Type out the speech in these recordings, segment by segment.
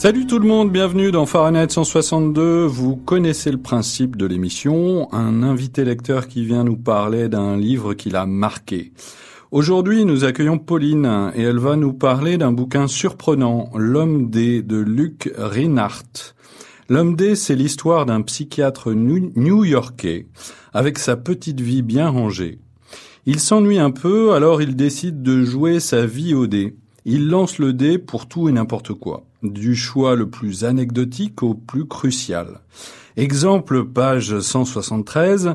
Salut tout le monde, bienvenue dans Fahrenheit 162. Vous connaissez le principe de l'émission, un invité lecteur qui vient nous parler d'un livre qui l'a marqué. Aujourd'hui, nous accueillons Pauline et elle va nous parler d'un bouquin surprenant, L'homme D de Luc Reinhardt. L'homme D, c'est l'histoire d'un psychiatre new-yorkais avec sa petite vie bien rangée. Il s'ennuie un peu, alors il décide de jouer sa vie au dé. Il lance le dé pour tout et n'importe quoi, du choix le plus anecdotique au plus crucial. Exemple, page 173,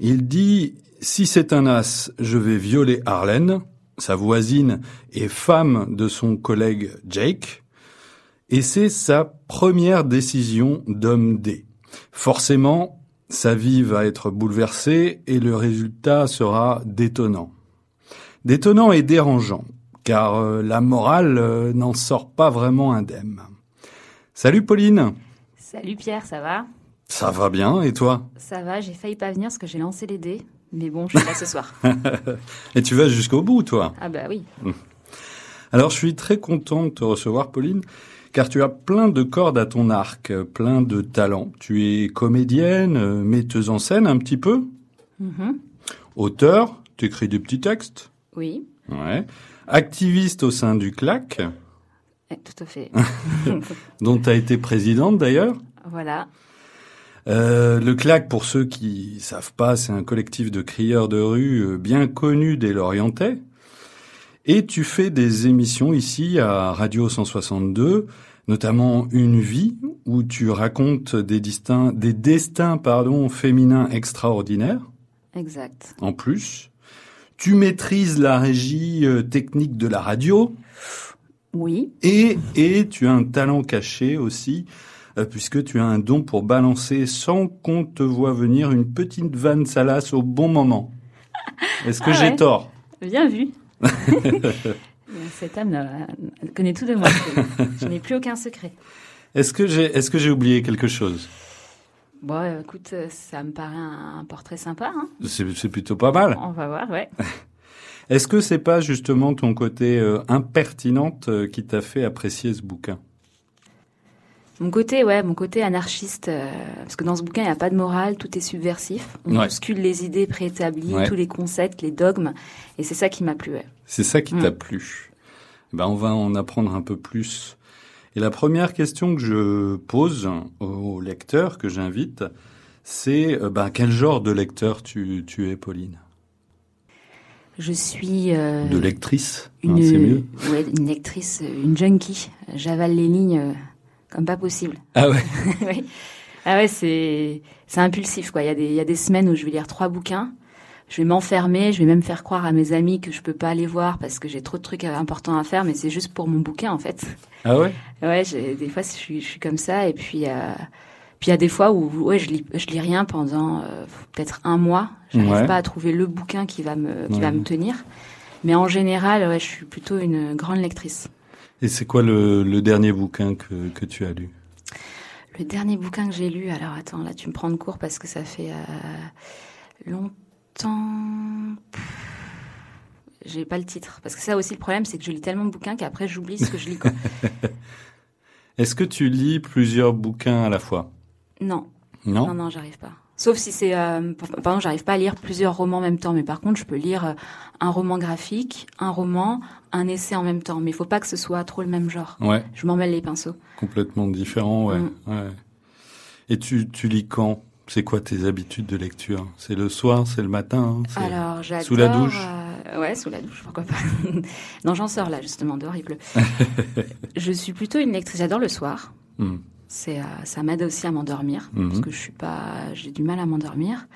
il dit « Si c'est un as, je vais violer Arlène, sa voisine et femme de son collègue Jake. » Et c'est sa première décision d'homme dé. Forcément, sa vie va être bouleversée et le résultat sera détonnant. Détonnant et dérangeant car euh, la morale euh, n'en sort pas vraiment indemne. Salut Pauline Salut Pierre, ça va? Ça va bien, et toi? Ça va, j'ai failli pas venir parce que j'ai lancé les dés, mais bon, je suis là ce soir. et tu vas jusqu'au bout, toi? Ah bah oui. Hum. Alors je suis très content de te recevoir Pauline, car tu as plein de cordes à ton arc, plein de talents. Tu es comédienne, metteuse en scène un petit peu, mm-hmm. auteur, tu écris des petits textes? Oui. Ouais activiste au sein du CLAC. Eh, tout à fait. dont tu as été présidente d'ailleurs. Voilà. Euh, le CLAC, pour ceux qui savent pas, c'est un collectif de crieurs de rue euh, bien connu des Lorientais. Et tu fais des émissions ici à Radio 162, notamment Une vie, où tu racontes des, distincts, des destins pardon, féminins extraordinaires. Exact. En plus. Tu maîtrises la régie euh, technique de la radio. Oui. Et, et tu as un talent caché aussi, euh, puisque tu as un don pour balancer sans qu'on te voit venir une petite vanne salace au bon moment. Est-ce que ah j'ai tort? Bien vu. Cette âme connaît tout de moi. Je n'ai plus aucun secret. Est-ce que j'ai est-ce que j'ai oublié quelque chose? Bon, écoute, ça me paraît un, portrait sympa. Hein c'est plutôt pas mal. On va voir, ouais. Est-ce que c'est pas justement ton côté euh, impertinente euh, qui t'a fait apprécier ce bouquin? Mon côté, ouais, mon côté anarchiste, euh, parce que dans ce bouquin, il n'y a pas de morale, tout est subversif. On bouscule les idées préétablies, tous les concepts, les dogmes, et c'est ça qui m'a plu. Ouais. C'est ça qui t'a mm. plu. Ben, on va en apprendre un peu plus et la première question que je pose aux lecteurs que j'invite, c'est ben, quel genre de lecteur tu, tu es, Pauline? Je suis... Euh, de lectrice, hein, c'est mieux Ouais, une lectrice, une junkie. J'avale les lignes euh, comme pas possible. Ah ouais? Oui. Ah ouais, c'est impulsif, quoi. Il y, a des, il y a des semaines où je vais lire trois bouquins je vais m'enfermer, je vais même faire croire à mes amis que je peux pas aller voir parce que j'ai trop de trucs importants à faire, mais c'est juste pour mon bouquin en fait. Ah ouais? Ouais, des fois je suis, je suis comme ça et puis euh, puis il y a des fois où ouais je lis je lis rien pendant euh, peut-être un mois. Je n'arrive pas à trouver le bouquin qui va me qui va me tenir. Mais en général, ouais, je suis plutôt une grande lectrice. Et c'est quoi le, le dernier bouquin que, que tu as lu? Le dernier bouquin que j'ai lu, alors attends, là tu me prends de court parce que ça fait euh, longtemps j'ai pas le titre. Parce que ça aussi, le problème, c'est que je lis tellement de bouquins qu'après, j'oublie ce que je lis. Est-ce que tu lis plusieurs bouquins à la fois? Non. Non? Non, non, j'arrive pas. Sauf si c'est... Euh, par exemple, j'arrive pas à lire plusieurs romans en même temps. Mais par contre, je peux lire euh, un roman graphique, un roman, un essai en même temps. Mais il faut pas que ce soit trop le même genre. Ouais. Je m'en mêle les pinceaux. Complètement différent, ouais. Mm. ouais. Et tu, tu lis quand? C'est quoi tes habitudes de lecture? C'est le soir, c'est le matin hein, Alors, j'adore. Sous la douche euh, Ouais, sous la douche, pourquoi pas. non, j'en sors là, justement, dehors, il pleut. je suis plutôt une lectrice. J'adore le soir. Hmm. C'est, euh, ça m'aide aussi à m'endormir, hmm. parce que je suis pas, j'ai du mal à m'endormir.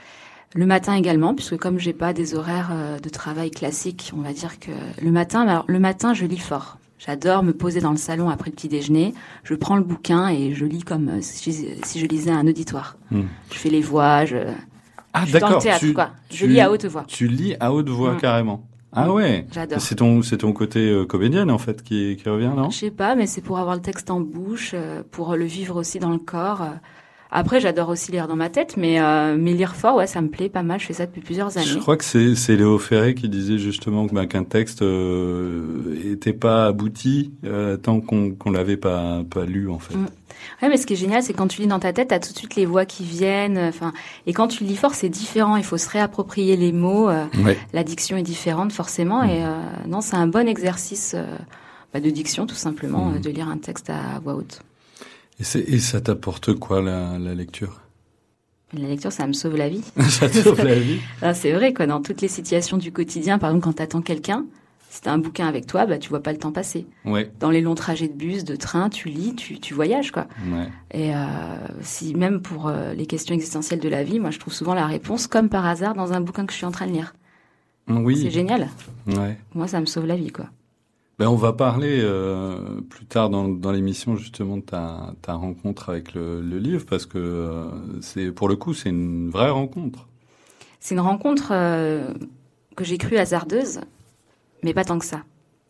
Le matin également, puisque comme j'ai pas des horaires euh, de travail classiques, on va dire que le matin, alors, le matin, je lis fort. J'adore me poser dans le salon après le petit déjeuner. Je prends le bouquin et je lis comme euh, si, je lisais un auditoire. Hmm. Je fais les voix, je. Ah d'accord. Tu, quoi. Je lis à haute voix. Tu lis à haute voix hmm. carrément. Ah ouais. J'adore. C'est ton c'est ton côté euh, comédienne en fait qui qui revient non? Je sais pas, mais c'est pour avoir le texte en bouche, euh, pour le vivre aussi dans le corps. Après, j'adore aussi lire dans ma tête, mais, euh, mais lire fort, ouais, ça me plaît pas mal. Je fais ça depuis plusieurs années. Je crois que c'est, c'est Léo Ferré qui disait justement que, bah, qu'un texte euh, était pas abouti euh, tant qu'on qu'on l'avait pas pas lu en fait. Mm. Ouais, mais ce qui est génial, c'est quand tu lis dans ta tête, t'as tout de suite les voix qui viennent. Enfin, et quand tu lis fort, c'est différent. Il faut se réapproprier les mots. Euh, la diction est différente forcément. Mm. Et euh, non, c'est un bon exercice bah, de diction, tout simplement, mm. de lire un texte à voix haute. Et, et ça t'apporte quoi la, la lecture? La lecture, ça me sauve la vie. ça te sauve la vie? Ah, c'est vrai, quoi. Dans toutes les situations du quotidien, par exemple, quand t'attends quelqu'un, si t'as un bouquin avec toi, bah, tu vois pas le temps passer. Ouais. Dans les longs trajets de bus, de train, tu lis, tu, tu voyages, quoi. Ouais. Et euh, si même pour euh, les questions existentielles de la vie, moi, je trouve souvent la réponse, comme par hasard, dans un bouquin que je suis en train de lire. Oui. C'est génial. Ouais. Moi, ça me sauve la vie, quoi. Ben, on va parler euh, plus tard dans, l'émission justement de ta, rencontre avec le, livre parce que euh, c'est pour le coup c'est une vraie rencontre. C'est une rencontre euh, que j'ai cru hasardeuse, mais pas tant que ça,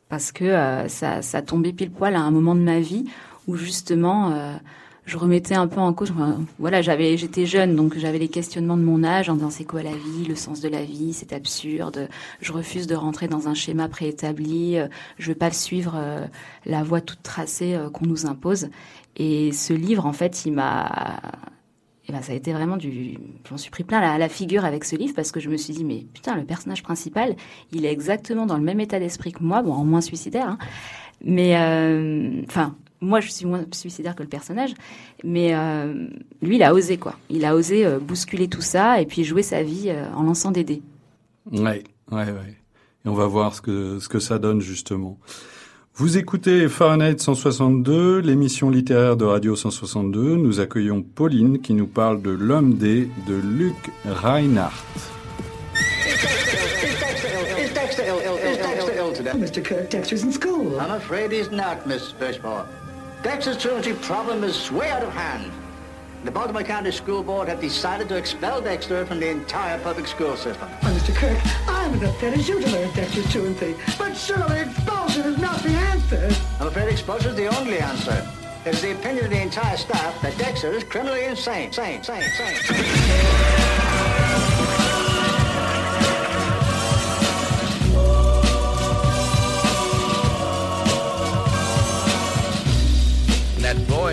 parce que ça, ça tombait pile poil à un moment de ma vie où justement je remettais un peu en cause. Voilà, j'avais, j'étais jeune, donc j'avais les questionnements de mon âge en disant c'est quoi la vie, le sens de la vie, c'est absurde. Je refuse de rentrer dans un schéma préétabli. Euh, je veux pas suivre euh, la voie toute tracée euh, qu'on nous impose. Et ce livre, en fait, il m'a et ben, ça a été vraiment du. J'en suis pris plein la, la figure avec ce livre parce que je me suis dit, mais putain, le personnage principal, il est exactement dans le même état d'esprit que moi, bon, en moins suicidaire, hein. mais enfin, moi, je suis moins suicidaire que le personnage, mais euh, lui, il a osé quoi. Il a osé euh, bousculer tout ça et puis jouer sa vie euh, en lançant des dés. Ouais, ouais, ouais. Et on va voir ce que ce que ça donne justement. Vous écoutez Fahrenheit 162, l'émission littéraire de Radio 162. Nous accueillons Pauline qui nous parle de L'homme D de Luc Reinhardt. Mr. Kirk, Dexter's in school. I'm afraid he's not, Miss Birchmore. Dexter's truancy problem is way out of hand. The Baltimore County School Board have decided to expel Dexter from the entire public school system. Oh, Mr. Kirk, I'm as upset as you to learn Dexter's truancy. But surely expulsion is not the answer. I'm afraid expulsion is the only answer. It is the opinion of the entire staff that Dexter is criminally insane. Sane, sane, sane.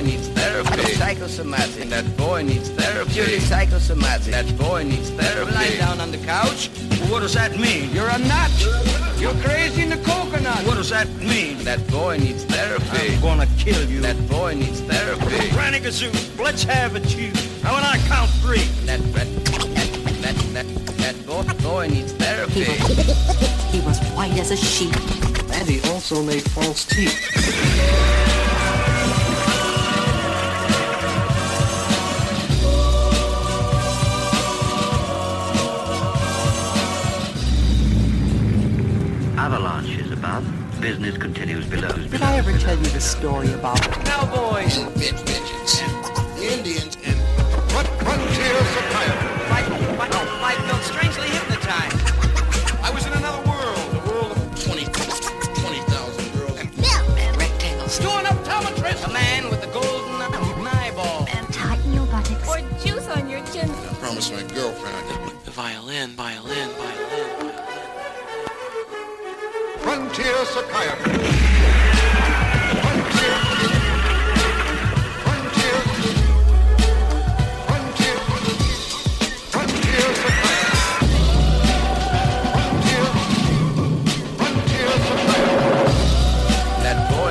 Boy needs therapy. Psychosomatic. That boy needs therapy. Purely psychosomatic. That boy needs therapy. Lying down on the couch. What does that mean? You're a nut. You're crazy in the coconut. What does that mean? That boy needs therapy. I'm gonna kill you. That boy needs therapy. Granny Gazoo, let's have it, you. Now when I count three. That that that that, that boy, boy needs therapy. He was white as a sheet. And he also made false teeth. Business continues below. Did I ever tell you the story about Cowboys. Bitch, bitches. The Indians and what frontier psychiatry.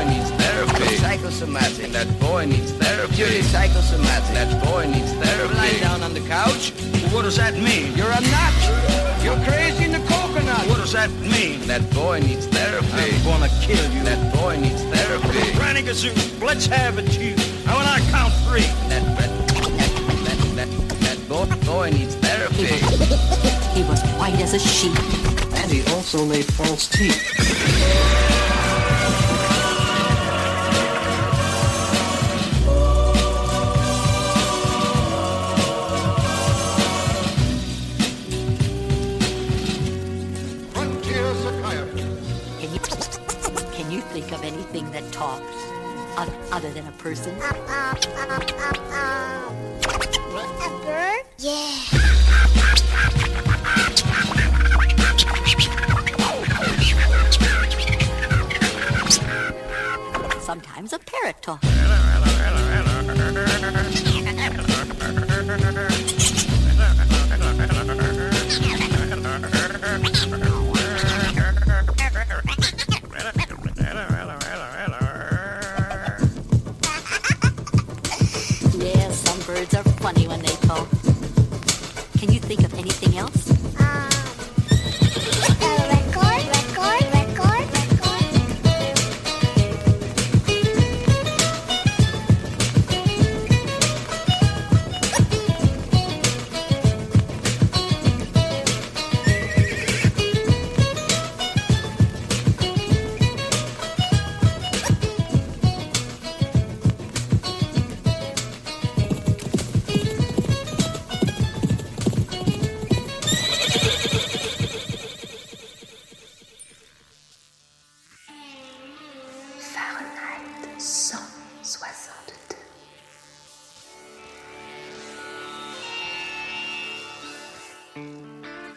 Needs therapy. Psychosomatic. That boy needs therapy. Purely psychosomatic. That boy needs therapy. Lying down on the couch. What does that mean? You're a nut. You're crazy in the coconut. What does that mean? That boy needs therapy. I'm gonna kill you. That boy needs therapy. Granny Gazoo, let's have it, you. Now when I count three. That that that that, that boy, boy needs therapy. He was white as a sheet. And he also made false teeth. Anything that talks? other than a person. A bird? Yeah. Sometimes a parrot talks.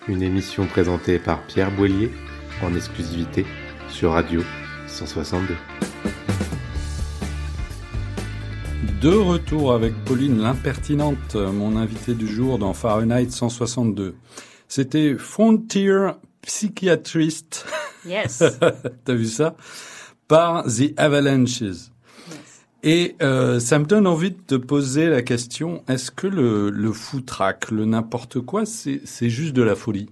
Une émission présentée par Pierre Boillier en exclusivité sur Radio 162. De retour avec Pauline l'impertinente, mon invité du jour dans Fahrenheit 162. C'était Frontier Psychiatrist. Yes. T'as vu ça? Par The Avalanches. Et euh, ça me donne envie de te poser la question est-ce que le, le foutraque, le n'importe quoi, c'est c'est juste de la folie?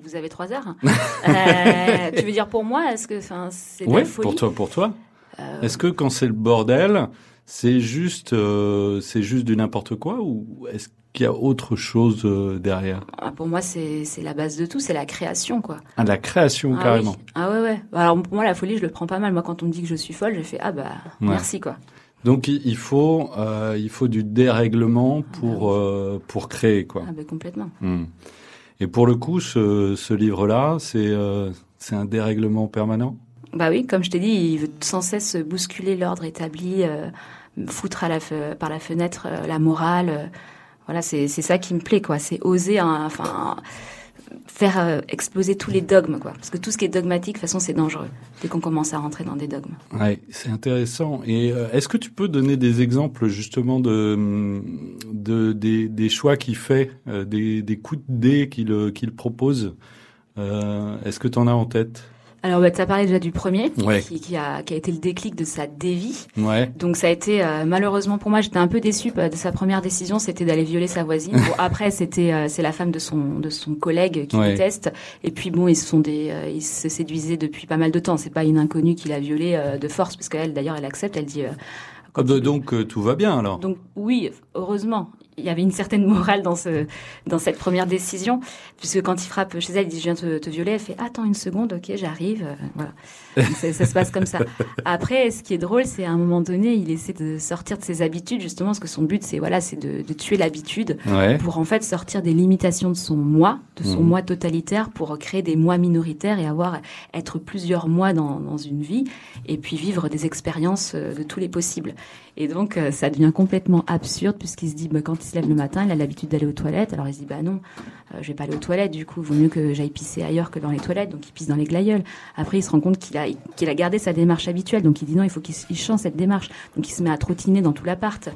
Vous avez trois heures. Euh, tu veux dire pour moi, est-ce que, enfin, c'est de la folie? pour toi, pour toi. Euh, Est-ce que quand c'est le bordel, c'est juste, euh, c'est juste du n'importe quoi ou est-ce qu'il y a autre chose euh, derrière ah, Pour moi, c'est la base de tout, c'est la création, quoi. Ah, la création Ah carrément. oui. Ah ouais, ouais. Alors pour moi, la folie, je le prends pas mal. Moi, quand on me dit que je suis folle, je fais ah bah Ouais. merci quoi. Donc il faut, euh, il faut du dérèglement pour euh, pour créer quoi. Ah bah complètement. Hmm. Et pour le coup, ce, ce livre-là, c'est euh, c'est un dérèglement permanent? Bah oui, comme je t'ai dit, il veut sans cesse bousculer l'ordre établi, foutre à la fe- par la fenêtre la morale. Voilà, c'est ça qui me plaît, quoi. C'est oser, hein, enfin, faire euh, exploser tous les dogmes, quoi. Parce que tout ce qui est dogmatique, de toute façon, c'est dangereux dès qu'on commence à rentrer dans des dogmes. Ouais, c'est intéressant. Et euh, est-ce que tu peux donner des exemples justement de, de des, choix qu'il fait, euh, des, coups de dés qu'il propose? Est-ce que tu en as en tête? Alors, bah, tu as parlé déjà du premier, Ouais. qui, qui a, qui a été le déclic de sa dévie. Ouais. Donc ça a été euh, malheureusement pour moi, j'étais un peu déçue euh, de sa première décision, c'était d'aller violer sa voisine. Bon, après c'était euh, c'est la femme de son de son collègue qui Ouais. déteste et puis bon, ils se sont des euh, ils se séduisaient depuis pas mal de temps, c'est pas une inconnue qui l'a violée euh, de force parce qu'elle d'ailleurs elle accepte, elle dit euh, Ah bah, donc euh, tout va bien alors. donc oui, heureusement, il y avait une certaine morale dans ce dans cette première décision, puisque quand il frappe chez elle, il dit je viens te, te violer, elle fait attends une seconde, ok, j'arrive, euh, voilà. Ça, ça se passe comme ça. Après, ce qui est drôle, c'est à un moment donné, il essaie de sortir de ses habitudes, justement, parce que son but, c'est voilà, c'est de, de tuer l'habitude Ouais. pour en fait sortir des limitations de son moi, de son Mhm. moi totalitaire, pour créer des moi minoritaires et avoir être plusieurs mois dans, dans une vie, et puis vivre des expériences euh, de tous les possibles. Et donc, euh, ça devient complètement absurde puisqu'il se dit, bah, quand il se lève le matin, il a l'habitude d'aller aux toilettes. Alors il se dit, bah non, euh, je vais pas aller aux toilettes. Du coup, vaut mieux que j'aille pisser ailleurs que dans les toilettes. Donc il pisse dans les glaïeuls. Après, il se rend compte qu'il a, qu'il a gardé sa démarche habituelle. Donc il dit non, il faut qu'il change cette démarche. Donc il se met à trottiner dans tout l'appart.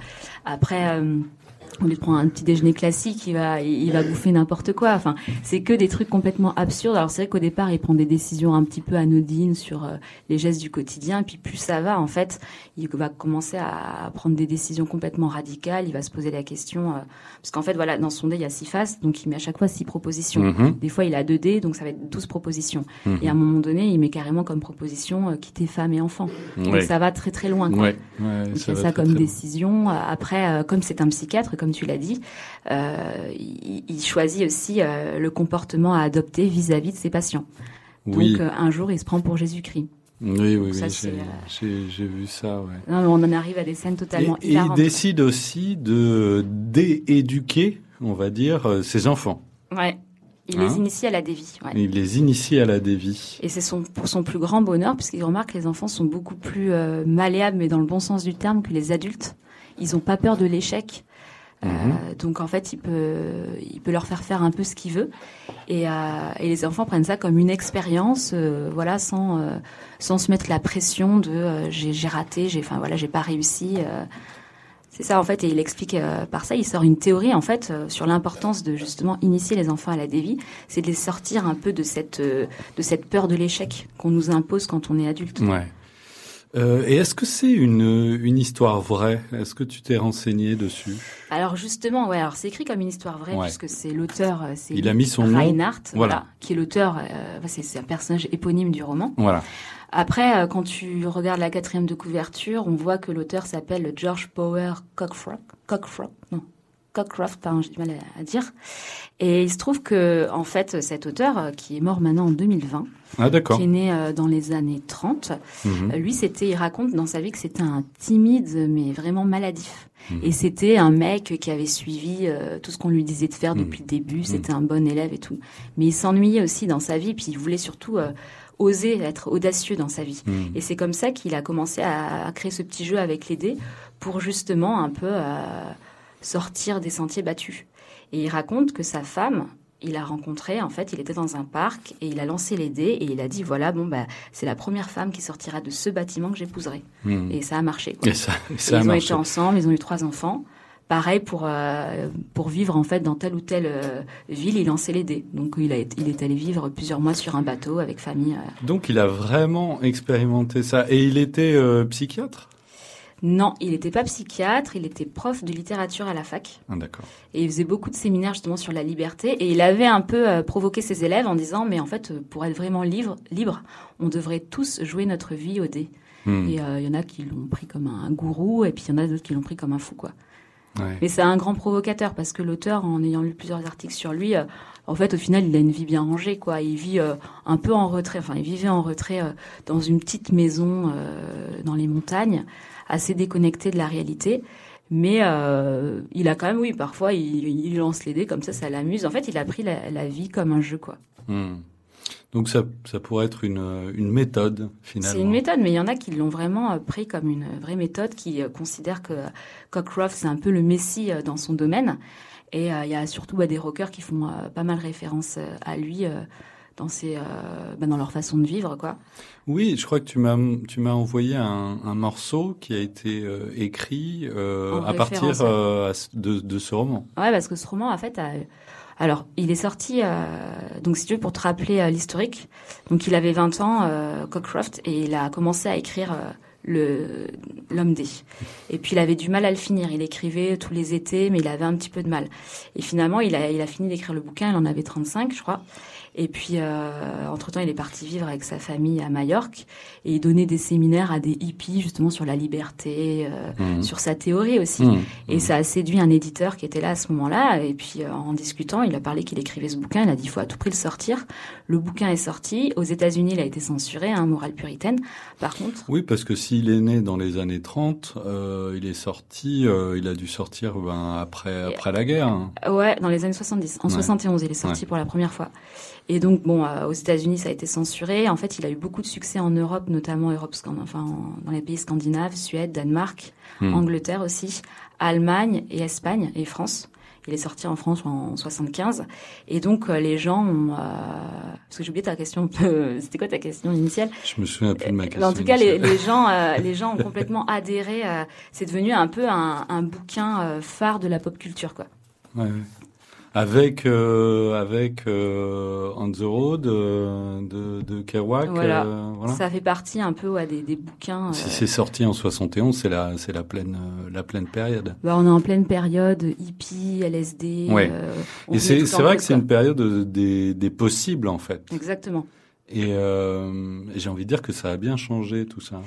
Après. euh, au lieu de prendre un petit déjeuner classique, il va, il va bouffer n'importe quoi. Enfin, c'est que des trucs complètement absurdes. Alors c'est vrai qu'au départ, il prend des décisions un petit peu anodines sur euh, les gestes du quotidien. Puis plus ça va, en fait, il va commencer à prendre des décisions complètement radicales. Il va se poser la question, euh, parce qu'en fait, voilà, dans son dé, il y a six faces, donc il met à chaque fois six propositions. Mhm. Des fois, il a deux dés, donc ça va être 12 propositions. Mhm. Et à un moment donné, il met carrément comme proposition euh, quitter femme et enfant. Donc ça va très très loin. Quoi. Ouais, ouais, Donc, ça il y a ça très, comme très décision. Après, comme c'est un psychiatre, comme tu l'as dit, euh, il, il choisit aussi euh, le comportement à adopter vis-à-vis de ses patients. Oui. Donc euh, un jour, il se prend pour Jésus-Christ. Oui, oui, oui, j'ai vu ça, ouais. Non, mais on en arrive à des scènes totalement Et, et il décide aussi de dééduquer, on va dire, ses enfants. Ouais. Il les hein initie à la dévie. Ouais. Il les initie à la dévie. Et c'est son, pour son plus grand bonheur, puisqu'il remarque que les enfants sont beaucoup plus euh, malléables, mais dans le bon sens du terme, que les adultes. Ils n'ont pas peur de l'échec. Euh, mhm. donc en fait, il peut, il peut leur faire faire un peu ce qu'il veut, et, euh, et, les enfants prennent ça comme une expérience, euh, voilà, sans euh, sans se mettre la pression de euh, j'ai raté, j'ai, enfin voilà, j'ai pas réussi. c'est ça en fait, et il explique par ça, il sort une théorie en fait sur l'importance de justement initier les enfants à la dévie, c'est de les sortir un peu de cette de cette peur de l'échec qu'on nous impose quand on est adulte. Ouais. Euh, et est-ce que c'est une, une histoire vraie? Est-ce que tu t'es renseigné dessus? Alors justement, ouais. Alors c'est écrit comme une histoire vraie puisque c'est l'auteur, euh, c'est il a mis son Reinhardt, voilà. qui est l'auteur. Euh, c'est un personnage éponyme du roman. Voilà. Après, quand tu regardes la quatrième de couverture, on voit que l'auteur s'appelle George Power Cockfrock. Cockfrock, non. Cockcroft, pardon, j'ai du mal à, dire. Et il se trouve que, en fait, cet auteur, euh, qui est mort maintenant en 2020, ah, qui est né euh, dans les années 30, mhm. euh, lui, c'était, il raconte dans sa vie que c'était un timide, mais vraiment maladif. Mhm. Et c'était un mec qui avait suivi tout ce qu'on lui disait de faire mhm. depuis le début. C'était un bon élève et tout. Mais il s'ennuyait aussi dans sa vie, puis il voulait surtout oser être audacieux dans sa vie. Et c'est comme ça qu'il a commencé à, créer ce petit jeu avec les dés pour justement un peu sortir des sentiers battus. Et il raconte que sa femme, il a rencontré, en fait, il était dans un parc et il a lancé les dés et il a dit voilà, bon, bah, c'est la première femme qui sortira de ce bâtiment que j'épouserai. Hmm. Et ça a marché. Et ça, ça ils ont été ensemble, ils ont eu trois enfants. Pareil pour euh, pour vivre en fait dans telle ou telle euh, ville, il lançait les dés. Donc il a il est allé vivre plusieurs mois sur un bateau avec famille. Euh. Donc il a vraiment expérimenté ça et il était psychiatre? Non, il n'était pas psychiatre, il était prof de littérature à la fac. Ah, d'accord. Et il faisait beaucoup de séminaires justement sur la liberté. Et il avait un peu euh, provoqué ses élèves en disant, mais en fait, euh, pour être vraiment libre, libre on devrait tous jouer notre vie au dé. Hmm. Et il euh, y en a qui l'ont pris comme un, gourou, et puis il y en a d'autres qui l'ont pris comme un fou, quoi. Mais c'est un grand provocateur parce que l'auteur, en ayant lu plusieurs articles sur lui, en fait, au final, il a une vie bien rangée, quoi. Il vit un peu en retrait. Enfin, il vivait en retrait dans une petite maison dans les montagnes assez déconnecté de la réalité. Mais euh, il a quand même, oui, parfois il, lance les dés comme ça, ça l'amuse. En fait, il a pris la, vie comme un jeu, quoi. Hmm. Donc ça, ça pourrait être une, une méthode finalement. C'est une méthode, mais il y en a qui l'ont vraiment euh, pris comme une vraie méthode, qui euh, considèrent que Cockcroft c'est un peu le messie dans son domaine. Et il y a surtout bah, des rockers qui font pas mal référence à lui dans, ces, euh, bah, dans leur façon de vivre. quoi. Oui, je crois que tu m'as, tu m'as envoyé un, un, morceau qui a été euh, écrit euh, à partir euh, de, de, ce roman. Ouais, parce que ce roman, en fait, a, alors, il est sorti, euh, donc si tu veux, pour te rappeler l'historique, donc il avait 20 ans, Cockcroft, et il a commencé à écrire le l'homme D. Et puis il avait du mal à le finir. Il écrivait tous les étés, mais il avait un petit peu de mal. Et finalement, il a, il a fini d'écrire le bouquin. Il en avait 35, je crois. Et puis, euh, entre-temps, il est parti vivre avec sa famille à Majorque et il donnait des séminaires à des hippies justement sur la liberté, euh, mmh. sur sa théorie aussi. Mmh. Et mmh. ça a séduit un éditeur qui était là à ce moment-là. Et puis, euh, en discutant, il a parlé qu'il écrivait ce bouquin. Il a dit, il faut à tout prix le sortir. Le bouquin est sorti. Aux États-Unis, il a été censuré, hein, morale puritaine. Par contre... Oui, parce que s'il est né dans les années 30, euh, il est sorti, euh, il a dû sortir ben, après, après la guerre. Hein. Ouais, dans les années 70. En 71, il est sorti pour la première fois. Et donc, bon, euh, aux États-Unis, ça a été censuré. En fait, il a eu beaucoup de succès en Europe, notamment Europe, enfin, dans les pays scandinaves, Suède, Danemark, hmm. Angleterre aussi, Allemagne et Espagne et France. Il est sorti en France en 75. Et donc, euh, les gens ont... Euh, parce que j'ai oublié ta question. C'était quoi ta question initiale? Je me souviens plus de ma question. En tout cas, les, les, gens, les gens ont complètement adhéré. C'est devenu un peu un, un bouquin phare de la pop culture, quoi. Ouais, ouais avec euh, avec euh, On the Road euh, de, de Kerouac. Voilà. Ça fait partie un peu des, des bouquins. Si c'est sorti en 71, c'est la c'est la pleine la pleine période. Bah, on est en pleine période hippie, LSD. Ouais. Et c'est c'est vrai que c'est une période des des possibles en fait. Exactement. Et, euh, j'ai envie de dire que ça a bien changé tout ça.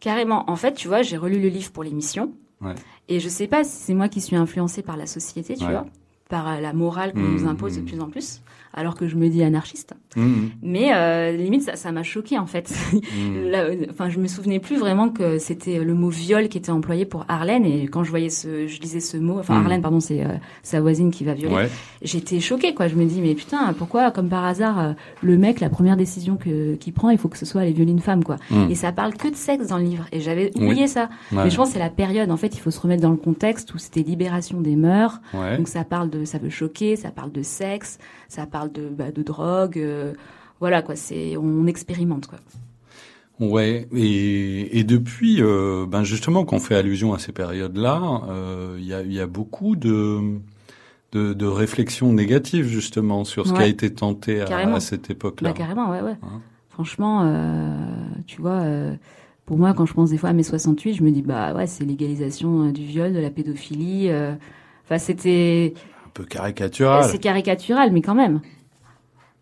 Carrément. En fait, tu vois, j'ai relu le livre pour l'émission. Ouais. Et je sais pas si c'est moi qui suis influencée par la société, tu vois par la morale qu'on Mmh, nous impose de mmh. plus en plus, alors que je me dis anarchiste. Mhm. Mais euh, limite, ça ça m'a choqué en fait. Là, euh, Enfin, je me souvenais plus vraiment que c'était le mot viol qui était employé pour Arlène. Et quand je voyais ce, je lisais ce mot, enfin Mhm. Arlène, pardon, c'est euh, sa voisine qui va violer. Ouais. J'étais choquée, quoi. Je me dis, mais putain, pourquoi, comme par hasard, euh, le mec, la première décision que qu'il prend, il faut que ce soit aller violer une femme, quoi. Et ça parle que de sexe dans le livre. Et j'avais Oui. oublié ça. Ouais. Mais je pense que c'est la période. En fait, il faut se remettre dans le contexte où c'était libération des mœurs. Ouais. Donc ça parle de, ça veut choquer, ça parle de sexe, ça parle de, bah, de drogue. euh, voilà, quoi. C'est, on expérimente, quoi. Ouais, et, et depuis, euh, ben justement, qu'on fait allusion à ces périodes-là, euh, il y, a, y a beaucoup de, de, de réflexions négatives justement sur ce qui a été tenté à, cette époque-là. Bah, carrément, ouais, ouais. Hein. Franchement, euh, tu vois, pour moi, quand je pense des fois à mes 68, je me dis, bah ouais, c'est légalisation euh, du viol, de la pédophilie. euh, Enfin, c'était. Peu caricatural. C'est caricatural, mais quand même.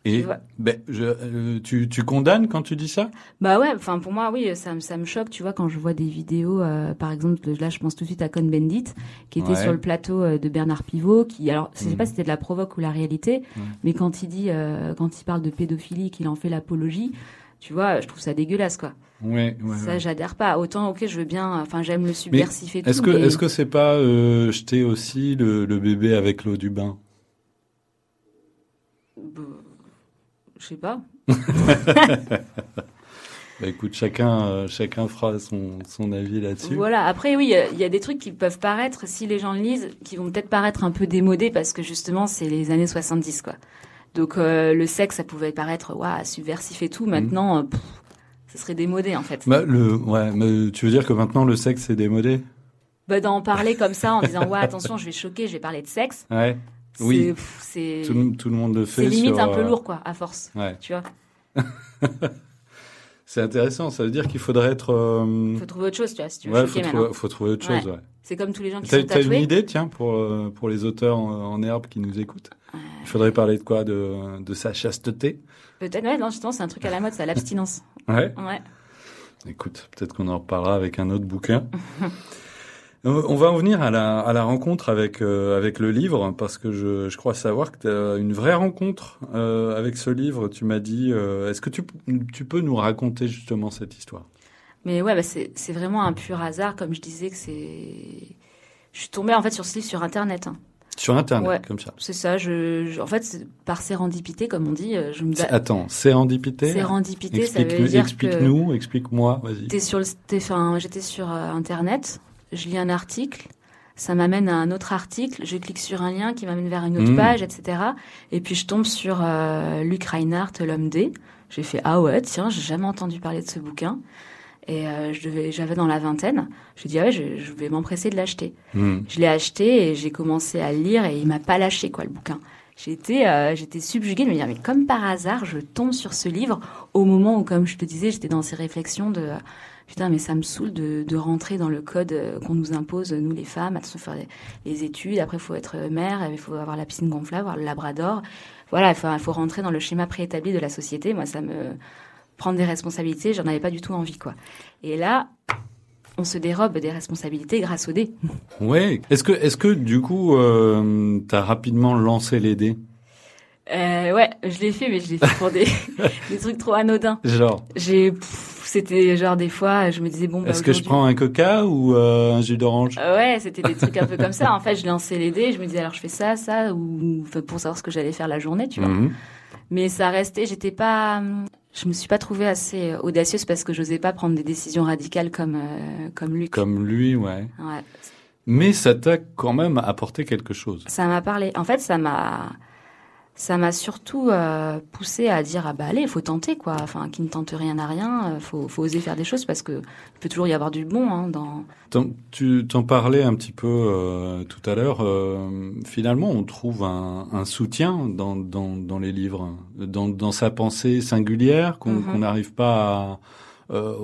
Et vois. ben, je, euh, tu, tu condamnes quand tu dis ça? Bah ouais, enfin pour moi oui, ça, me- ça me choque, tu vois, quand je vois des vidéos, euh, par exemple, là je pense tout de suite à Cohn-Bendit, qui était Ouais. sur le plateau euh, de Bernard Pivot, qui, alors je sais Mhm. pas si c'était de la provoque ou la réalité, Ouais. mais quand il dit, quand il parle de pédophilie, qu'il en fait l'apologie, tu vois, je trouve ça dégueulasse quoi. Ouais, ouais. ça ouais. j'adhère pas. Autant ok, je veux bien, enfin j'aime le Mais subversif et tout. est-ce que mais- est-ce que c'est pas euh, jeter aussi le, le bébé avec l'eau du bain? Bah, je sais pas. Bah écoute, chacun euh, chacun fera son son avis là-dessus. Voilà. Après, oui, il y y, a des trucs qui peuvent paraître, si les gens le lisent, qui vont peut-être paraître un peu démodés parce que justement, c'est les années 70, quoi. Donc, euh, le sexe, ça pouvait paraître, waouh, subversif et tout. Maintenant, euh, pff, ça serait démodé, en fait. Bah le ouais, mais tu veux dire que maintenant le sexe est démodé? Bah, d'en parler comme ça, en disant, ouais, attention, je vais choquer, je vais parler de sexe. Ouais. Oui. pff, Tout, le- tout le monde le fait. c'est limite sur, un peu euh, lourd, quoi, à force. Ouais. Tu vois. C'est intéressant. Ça veut dire qu'il faudrait être. euh, Faut trouver autre chose, tu vois, si tu veux ouais, faut, trouver, faut trouver autre chose. Ouais. C'est comme tous les gens qui T'as sont t'as une tatoués. idée, tiens, pour euh, pour les auteurs en, en herbe qui nous écoutent Il faudrait parler de quoi de de sa chasteté? Peut-être, ouais, non, justement, c'est un truc à la mode, c'est l'abstinence. Ouais. Ouais. Écoute, peut-être qu'on en reparlera avec un autre bouquin. On va en venir à la, à la rencontre avec, euh, avec le livre, parce que je, je crois savoir que tu as une vraie rencontre euh, avec ce livre. Tu m'as dit, euh, est-ce que tu, tu peux nous raconter justement cette histoire? Mais ouais, bah c'est vraiment un pur hasard, comme je disais que c'est. Je suis tombée en fait sur ce livre sur Internet. hein. Sur Internet, Ouais, comme ça. C'est ça. Je, je- en fait, par sérendipité, comme on dit, je me. Attends, sérendipité? Sérendipité, ça veut dire que- Explique-nous, explique-moi, vas-y. T'es sur le, t'es- enfin, j'étais sur euh, Internet, je lis un article, ça m'amène à un autre article, je clique sur un lien qui m'amène vers une autre Mm. page, etc. Et puis je tombe sur euh, Luc Reinhardt, l'homme D. J'ai fait ah ouais, tiens, j'ai jamais entendu parler de ce bouquin. Et euh, je devais, j'avais dans la vingtaine. J'ai dit ah ouais, je, je vais m'empresser de l'acheter. Hmm. Je l'ai acheté et j'ai commencé à le lire et il m'a pas lâché quoi le bouquin. J'étais euh, j'étais subjuguée de me dire mais comme par hasard je tombe sur ce livre au moment où comme je te disais j'étais dans ces réflexions de euh, putain mais ça me saoule de, de rentrer dans le code euh, qu'on nous impose nous les femmes attention faire les, études. Après faut être mère il faut avoir la piscine gonflable avoir le labrador. Voilà il faut, faut rentrer dans le schéma préétabli de la société. Moi ça me prendre des responsabilités j'en avais pas du tout envie quoi. Et là on se dérobe des responsabilités grâce au dé Ouais. Est-ce que, est-ce que du coup, euh, t'as rapidement lancé les dés? Euh, ouais, je l'ai fait, mais je l'ai fait pour des, des trucs trop anodins. Genre? J'ai, c'était genre des fois, je me disais bon. Bah, Est-ce que je prends un coca ou euh, un jus d'orange? Euh, ouais, c'était des trucs un peu comme ça. En fait, je lançais les dés, je me disais alors je fais ça, ça, ou pour savoir ce que j'allais faire la journée, tu vois. Mhm. Mais ça restait, j'étais pas, hum, je me suis pas trouvée assez euh, audacieuse parce que j'osais pas prendre des décisions radicales comme euh, comme Luc. Comme lui, ouais. Ouais. Mais ça t'a quand même apporté quelque chose. Ça m'a parlé. En fait, ça m'a, ça m'a surtout euh, poussé à dire ah bah allez, il faut tenter quoi. Enfin, qui ne tente rien à rien, euh, faut, faut oser faire des choses parce que il peut toujours y avoir du bon hein, dans. Tu t'en parlais un petit peu euh, tout à l'heure. euh, finalement, on trouve un, un soutien dans, dans, dans les livres, dans, dans sa pensée singulière qu'on qu'on n'arrive pas à. euh,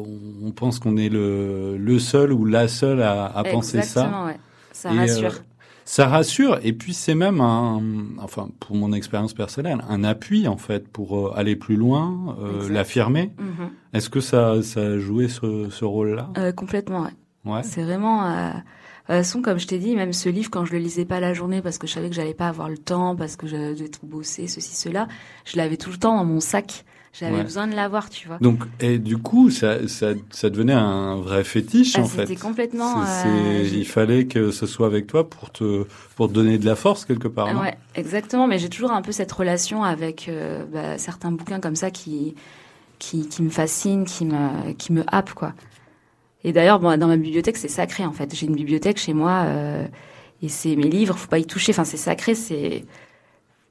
on- pense qu'on est le, le seul ou la seule à, à penser ça. ouais. Ça Et, rassure. Euh, ça rassure et puis c'est même un, enfin pour mon expérience personnelle, un appui en fait pour euh, aller plus loin, euh, l'affirmer. Mhm. Est-ce que ça, ça a joué ce, ce rôle-là? Euh, complètement, ouais. Ouais. C'est vraiment. euh, De toute façon, comme je t'ai dit, même ce livre, quand je le lisais pas la journée parce que je savais que j'allais pas avoir le temps, parce que je devais tout bosser, ceci, cela, je l'avais tout le temps dans mon sac. J'avais Ouais. besoin de l'avoir, tu vois. Donc, et du coup, ça, ça, ça devenait un vrai fétiche, Ah, en fait. c'était complètement, euh, il fallait que ce soit avec toi pour te, pour te donner de la force, quelque part. Ouais, exactement. Mais j'ai toujours un peu cette relation avec euh, bah, certains bouquins comme ça qui, qui, qui me fascinent, qui me, qui me happent, quoi. Et d'ailleurs, bon, dans ma bibliothèque, c'est sacré, en fait. J'ai une bibliothèque chez moi, euh, et c'est mes livres, faut pas y toucher. Enfin, c'est sacré, c'est...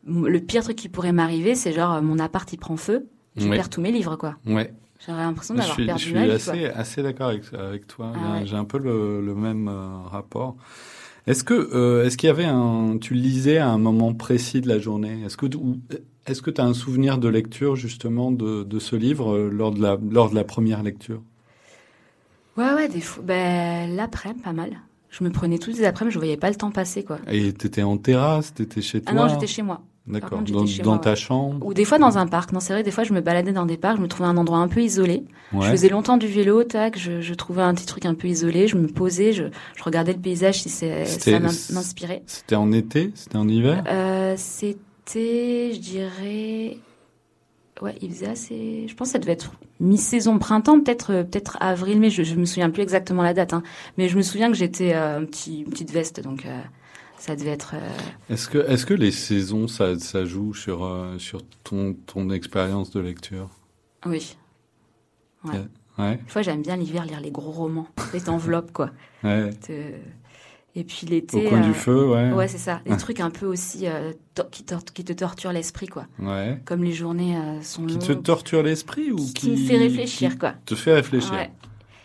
Le pire truc qui pourrait m'arriver, c'est genre, mon appart, il prend feu, je Ouais. perds tous mes livres, quoi. Ouais. J'aurais l'impression d'avoir perdu je suis ma vie, assez, assez d'accord avec, avec toi. Ah J'ai- ouais. J'ai un peu le, le même euh, rapport. Est-ce que, euh, est-ce qu'il y avait un, tu lisais à un moment précis de la journée? Est-ce que, est-ce que tu as un souvenir de lecture justement de, de ce livre euh, lors de la, lors de la première lecture? Ouais, ouais, des fois. Ben, l'après-midi, pas mal. Je me prenais tous les après-midi, je voyais pas le temps passer, quoi. Et t'étais en terrasse, t'étais chez toi Ah non, j'étais chez moi. D'accord. Dans, ta chambre? Ou des fois dans un parc. Non, c'est vrai, des fois je me baladais dans des parcs, je me trouvais un endroit un peu isolé. Ouais. Je faisais longtemps du vélo, tac, je, je trouvais un petit truc un peu isolé, je me posais, je, je regardais le paysage si ça m'in- m'inspirait. C'était en été? C'était en hiver? Euh, C'était, je dirais, ouais, il faisait assez. Je pense que ça devait être mi-saison printemps, peut-être euh, peut-être avril, mai. Je, je me souviens plus exactement la date, hein. mais je me souviens que j'étais euh, un petit, une petite veste, donc euh, ça devait être. euh, Est-ce que, est-ce que les saisons, ça, ça joue sur, euh, sur ton, ton expérience de lecture? Oui. Ouais. Ouais. Une fois, j'aime bien l'hiver lire les gros romans, les enveloppes, quoi. Ouais. De- Et puis l'été. Au coin euh, du feu, ouais. Ouais, c'est ça. Des trucs un peu aussi euh, qui, qui te torturent l'esprit, quoi. Ouais. Comme les journées euh, sont Qui longues. te torture l'esprit ou qui, qui me fait réfléchir, qui quoi. Te fait réfléchir. Ouais.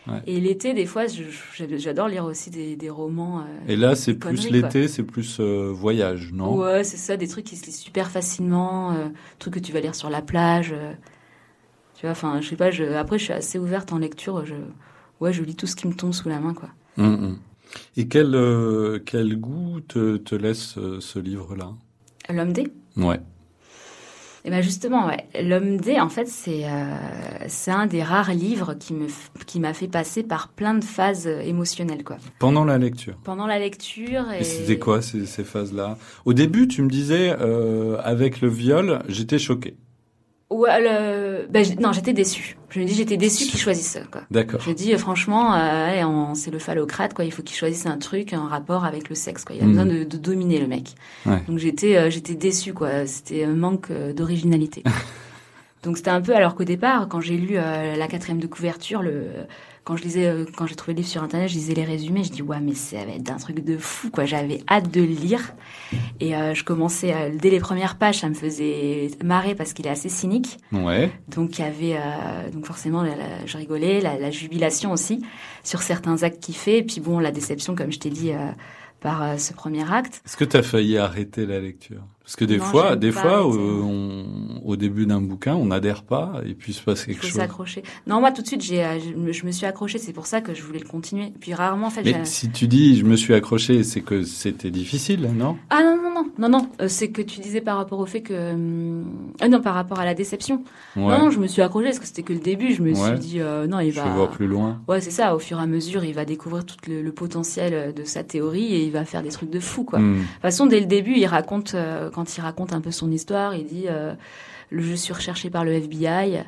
Ouais. Et l'été, des fois, j'adore lire aussi des, des romans. euh, Et là, c'est plus l'été, c'est plus euh, voyage, non? Ouais, c'est ça, des trucs qui se lisent super facilement, euh, trucs que tu vas lire sur la plage. tu vois, enfin, je sais pas, je, après, je suis assez ouverte en lecture. Je, ouais, je lis tout ce qui me tombe sous la main, quoi. Hum, hum. Et quel, quel goût te, te laisse ce livre-là? L'homme D Ouais. Et ben justement, ouais, l'homme D, en fait, c'est euh, c'est un des rares livres qui me f- qui m'a fait passer par plein de phases euh, émotionnelles, quoi. Pendant la lecture. Pendant la lecture et, Et c'était quoi ces, ces phases-là? Au début, tu me disais, euh, avec le viol, j'étais choqué. Ouais, le... ben, non, j'étais déçue. Je me dis, j'étais déçue qu'ils choisissent ça, quoi. D'accord. Je dis, euh, franchement, euh, on- c'est le phallocrate, quoi. Il faut qu'il choisisse un truc, un rapport avec le sexe, quoi. Il a Mhm. besoin de, de dominer le mec. Ouais. Donc j'étais, euh, j'étais déçue, quoi. C'était un manque euh, d'originalité. Donc c'était un peu, alors qu'au départ, quand j'ai lu euh, la quatrième de couverture, le, quand je lisais, euh, quand j'ai trouvé le livre sur internet, je lisais les résumés, je dis ouais mais ça va être un truc de fou quoi. J'avais hâte de le lire et euh, je commençais euh, dès les premières pages, ça me faisait marrer parce qu'il est assez cynique. Ouais. Donc il y avait euh, donc forcément la- la- je rigolais, la, la jubilation aussi sur certains actes qu'il fait et puis bon la déception comme je t'ai dit euh, par euh, ce premier acte. Est-ce que tu as failli arrêter la lecture? Parce que des Non, fois, des fois, euh, on- au début d'un bouquin, on n'adhère pas et puis il se passe Il quelque faut chose. s'accrocher. Non, moi tout de suite, j'ai, euh, je, me- suis accrochée. C'est pour ça que je voulais le continuer. Puis rarement, en fait. Mais j'ai- si tu dis je me suis accroché, c'est que c'était difficile, non? Ah non non non non. Euh, c'est que tu disais par rapport au fait que hum, ah non par rapport à la déception. Ouais. Non non, je me suis accrochée parce que c'était que le début. Je me Ouais. suis dit euh, non il Je va. vois plus loin. Ouais c'est ça. Au fur et à mesure, il va découvrir tout le, le potentiel euh, de sa théorie et il va faire des trucs de fou quoi. Hmm. De toute façon, dès le début, il raconte euh, quand il raconte un peu son histoire, il dit euh, le je suis recherché par le FBI.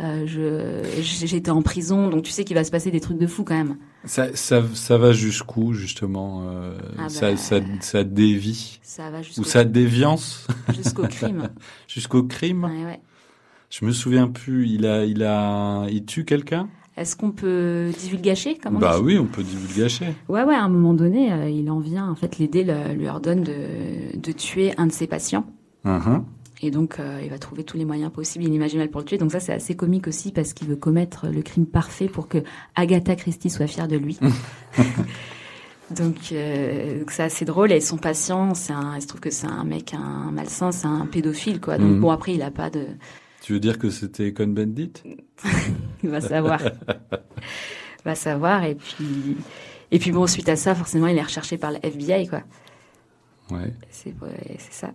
Euh, j'étais en prison, donc tu sais qu'il va se passer des trucs de fou quand même. Ça, ça, ça va jusqu'où justement euh, Ah ça, bah, ça, ça dévie Ça va ou ça déviance jusqu'au crime. jusqu'au crime. Ouais, ouais. Je me souviens plus. Il a, il a, il tue quelqu'un? Est-ce qu'on peut divulgacher comment Bah oui, on peut divulgacher. Ouais, ouais. À un moment donné, euh, il en vient. En fait, l'aider le- lui ordonne de, de tuer un de ses patients. Mhm. Et donc, euh, il va trouver tous les moyens possibles et inimaginables pour le tuer. Donc ça, c'est assez comique aussi parce qu'il veut commettre le crime parfait pour que Agatha Christie soit fière de lui. donc, euh, c'est assez drôle. Et son patient, c'est un, il se trouve que c'est un mec, un malsain, c'est un pédophile, quoi. Donc Mhm. bon, après, il a pas de, Tu veux dire que c'était Cohn-Bendit il va savoir, il va savoir. Et puis, et puis bon, suite à ça, forcément, il est recherché par le FBI, quoi. Ouais. C'est ouais, c'est ça.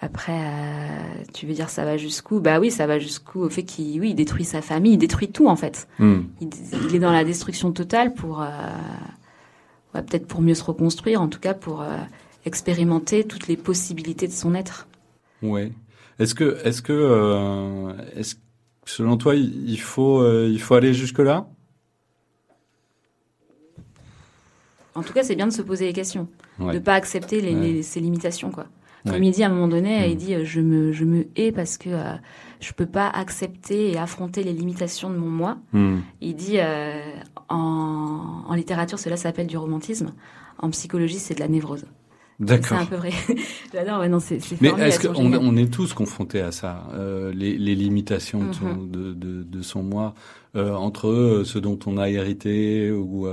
Après, euh, tu veux dire ça va jusqu'où? Bah oui, ça va jusqu'où? Au fait qu'il oui, il détruit sa famille, il détruit tout en fait. Hmm. Il, il est dans la destruction totale pour euh, peut-être pour mieux se reconstruire, en tout cas pour expérimenter toutes les possibilités de son être. Ouais. Est-ce que, est-ce que, est-ce, selon toi, il faut, il faut aller jusque là En tout cas, c'est bien de se poser les questions, de de pas accepter les, ces limitations, quoi. Comme il dit à un moment donné, il mm. dit je me je me hais parce que euh, je peux pas accepter et affronter les limitations de mon moi. Mm. Il dit euh, en, en littérature cela s'appelle du romantisme, en psychologie c'est de la névrose. D'accord. C'est un peu vrai. J'adore. Ouais, non, c'est. Mais est-ce qu'on on est tous confrontés à ça, euh, les, les, limitations de, son, mm-hmm. de, de, de, son moi, euh, entre euh, ce dont on a hérité ou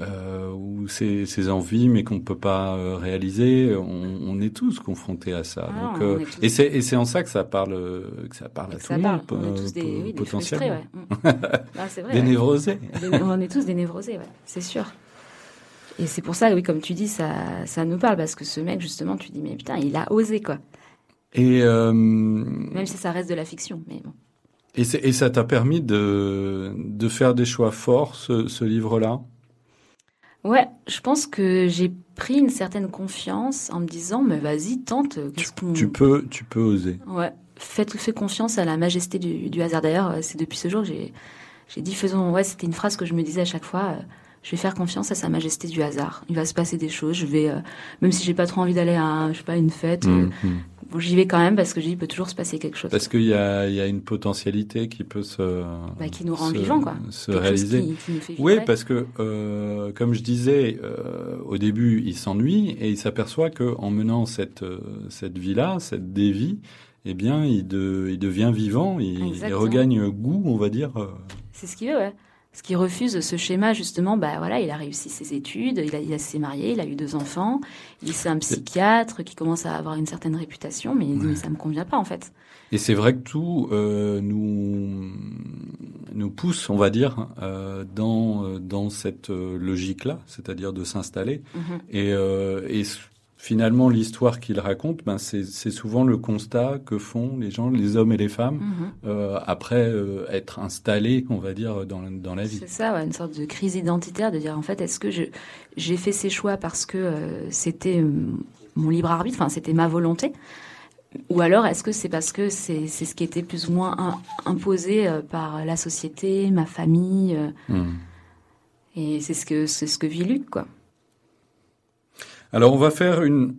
euh, ou ses, ses, envies, mais qu'on peut pas euh, réaliser. On, on, est tous confrontés à ça. Ah, Donc, euh, et c'est et c'est en ça que ça parle que ça parle à tout le monde. On est tous des, oui, potentiellement. Des, ouais. ah, vrai, des névrosés. on est tous des névrosés, ouais. c'est sûr. Et c'est pour ça, oui, comme tu dis, ça, ça nous parle parce que ce mec, justement, tu dis, mais putain, il a osé, quoi. Et même si ça reste de la fiction, mais bon. Et, et ça t'a permis de, de faire des choix forts, ce, ce livre-là? Ouais, je pense que j'ai pris une certaine confiance en me disant, mais vas-y, tente. Tu, tu, peux, tu peux oser. Ouais, fais, fais confiance à la majesté du, du hasard. D'ailleurs, c'est depuis ce jour, j'ai, j'ai dit, faisons. Ouais, c'était une phrase que je me disais à chaque fois. Euh, je vais faire confiance à sa majesté du hasard. Il va se passer des choses. Je vais, euh, même si j'ai pas trop envie d'aller à, je sais pas, une fête, euh, mmh. J'y vais quand même parce que je dis, il peut toujours se passer quelque chose. Parce qu'il y a, il y a une potentialité qui peut se, bah, qui nous rend vivants, quoi. Se réaliser. Qui, qui nous fait oui, parce que, euh, comme je disais, euh, au début, il s'ennuie et il s'aperçoit que en menant cette cette vie-là, cette dévie, eh bien, il, de, il devient vivant, il, il regagne goût, on va dire. C'est ce qu'il veut, ouais. Ce qui refuse ce schéma, justement, bah voilà, il a réussi ses études, il, a, il s'est marié, il a eu deux enfants, il c'est un psychiatre qui commence à avoir une certaine réputation, mais, mais ça me convient pas en fait. Et c'est vrai que tout euh, nous nous pousse, on va dire, euh, dans euh, dans cette logique-là, c'est-à-dire de s'installer. Mm-hmm. Et, euh, et finalement, l'histoire qu'il raconte, ben, c'est souvent le constat que font les gens, les hommes et les femmes, mhm. euh, après euh, être installés, on va dire, dans, dans la vie. C'est ça, ouais, une sorte de crise identitaire, de dire en fait, est-ce que j'ai fait ces choix parce que euh, c'était mon libre arbitre, enfin c'était ma volonté, ou alors est-ce que c'est parce que c'est ce qui était plus ou moins imposé par la société, ma famille, mmh. et c'est ce que ce que vit Luc, quoi. Alors on va faire une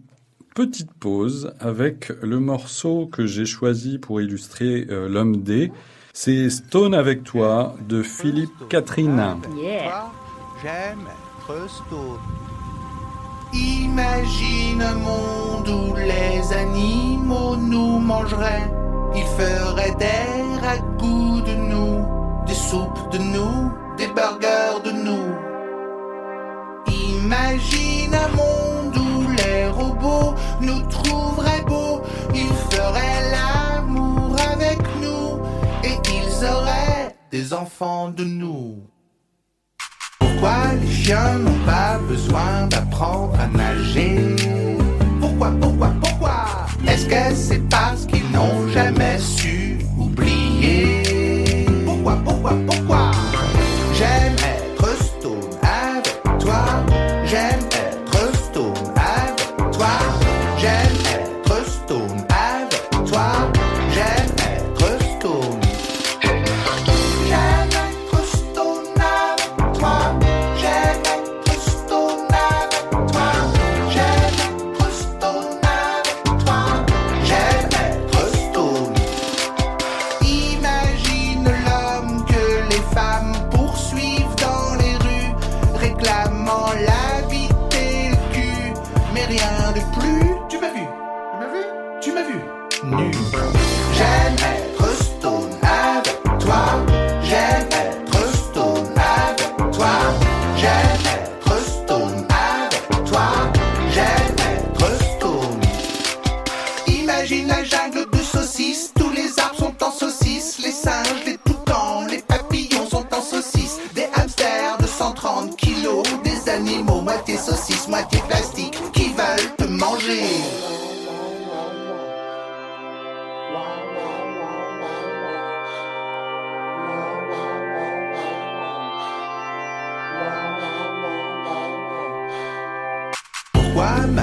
petite pause avec le morceau que j'ai choisi pour illustrer euh, l'homme D. C'est Stone avec toi de Philippe Catherine. Yeah. J'aime être Stone. Imagine un monde où les animaux nous mangeraient. Ils feraient des ragoûts de nous, des soupes de nous, des burgers de nous. Imagine un monde nous trouveraient beaux, ils feraient l'amour avec nous et ils auraient des enfants de nous. Pourquoi les chiens n'ont pas besoin d'apprendre à nager? Pourquoi, pourquoi, pourquoi? Est-ce que c'est parce qu'ils n'ont jamais su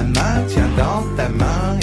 Main tient dans ta main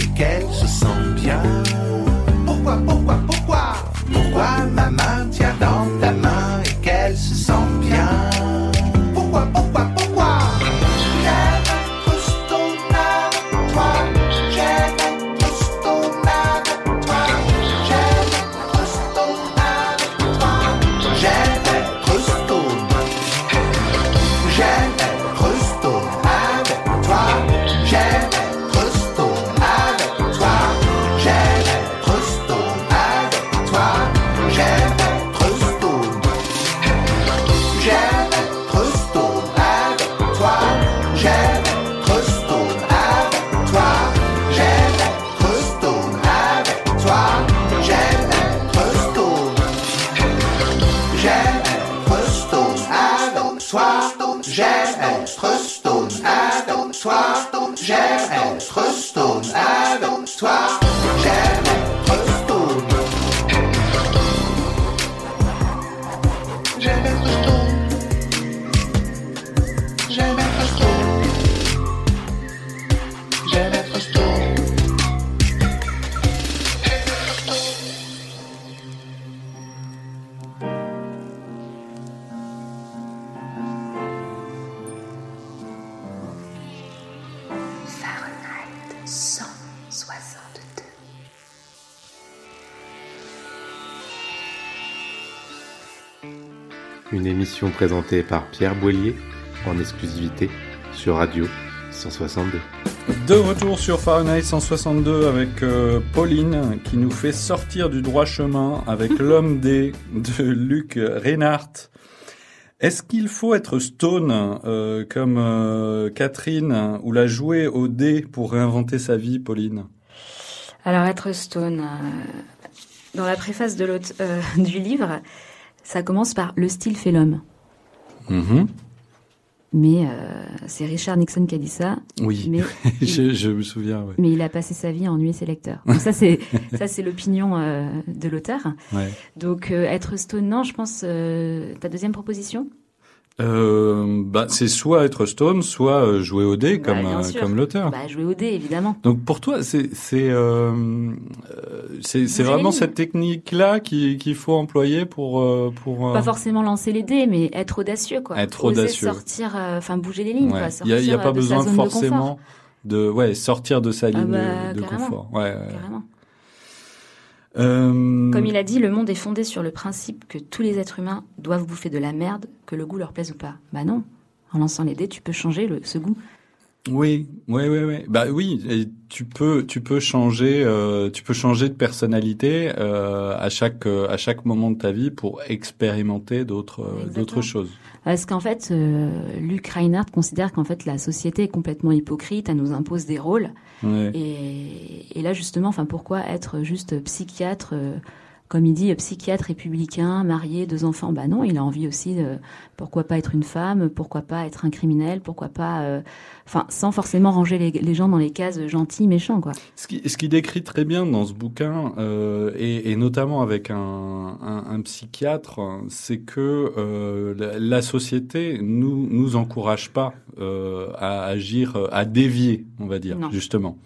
Présentée par Pierre Boillier en exclusivité sur Radio 162. De retour sur Fahrenheit 162 avec euh, Pauline qui nous fait sortir du droit chemin avec l'homme des de Luc Reinhardt. Est-ce qu'il faut être stone euh, comme euh, Catherine ou la jouer au dé pour réinventer sa vie, Pauline? Alors, être stone, euh, dans la préface de l'autre, euh, du livre, ça commence par Le style fait l'homme. Mhm. Mais euh, c'est Richard Nixon qui a dit ça. Oui, Mais, je, je me souviens. ouais. mais il a passé sa vie à ennuyer ses lecteurs. Donc ça, c'est ça, c'est l'opinion euh, de l'auteur. Ouais. Donc euh, être stone, non, je pense. ta deuxième proposition? Euh, bah, c'est soit être stone, soit euh, jouer au dé Bah, comme comme l'auteur. Bah, jouer au dé, évidemment. Donc pour toi, c'est c'est euh, euh, c'est vraiment cette technique-là qui- qu'il faut employer pour euh, pour. euh, Pas forcément lancer les dés, mais être audacieux, quoi. Être Oser audacieux. sortir, euh, enfin bouger les lignes, ouais. quoi. Il y a, il y a pas besoin de forcément de, ouais sortir de sa Ah ligne bah, de, de confort. Ouais. ouais. Carrément. Euh, Comme il a dit, le monde est fondé sur le principe que tous les êtres humains doivent bouffer de la merde, que le goût leur plaise ou pas. Bah non. En lançant les dés, tu peux changer ce goût. Oui, oui, oui, oui. Bah oui, et tu peux, tu peux changer, euh, tu peux changer de personnalité euh, à chaque euh, à chaque moment de ta vie pour expérimenter d'autres euh, d'autres choses. Parce qu'en fait, euh, Luc Reinhardt considère qu'en fait la société est complètement hypocrite, elle nous impose des rôles. Ouais. Et, et là justement, enfin pourquoi être juste psychiatre, euh, comme il dit, psychiatre républicain, marié, deux enfants Bah non, il a envie aussi. De, pourquoi pas être une femme Pourquoi pas être un criminel Pourquoi pas, euh, enfin, sans forcément ranger les, les gens dans les cases gentils, méchants, quoi. Ce qui, ce qui décrit très bien dans ce bouquin, euh, et, et notamment avec un, un, un psychiatre, c'est que euh, la, la société nous nous encourage pas euh, à agir, à dévier, on va dire, Non. justement.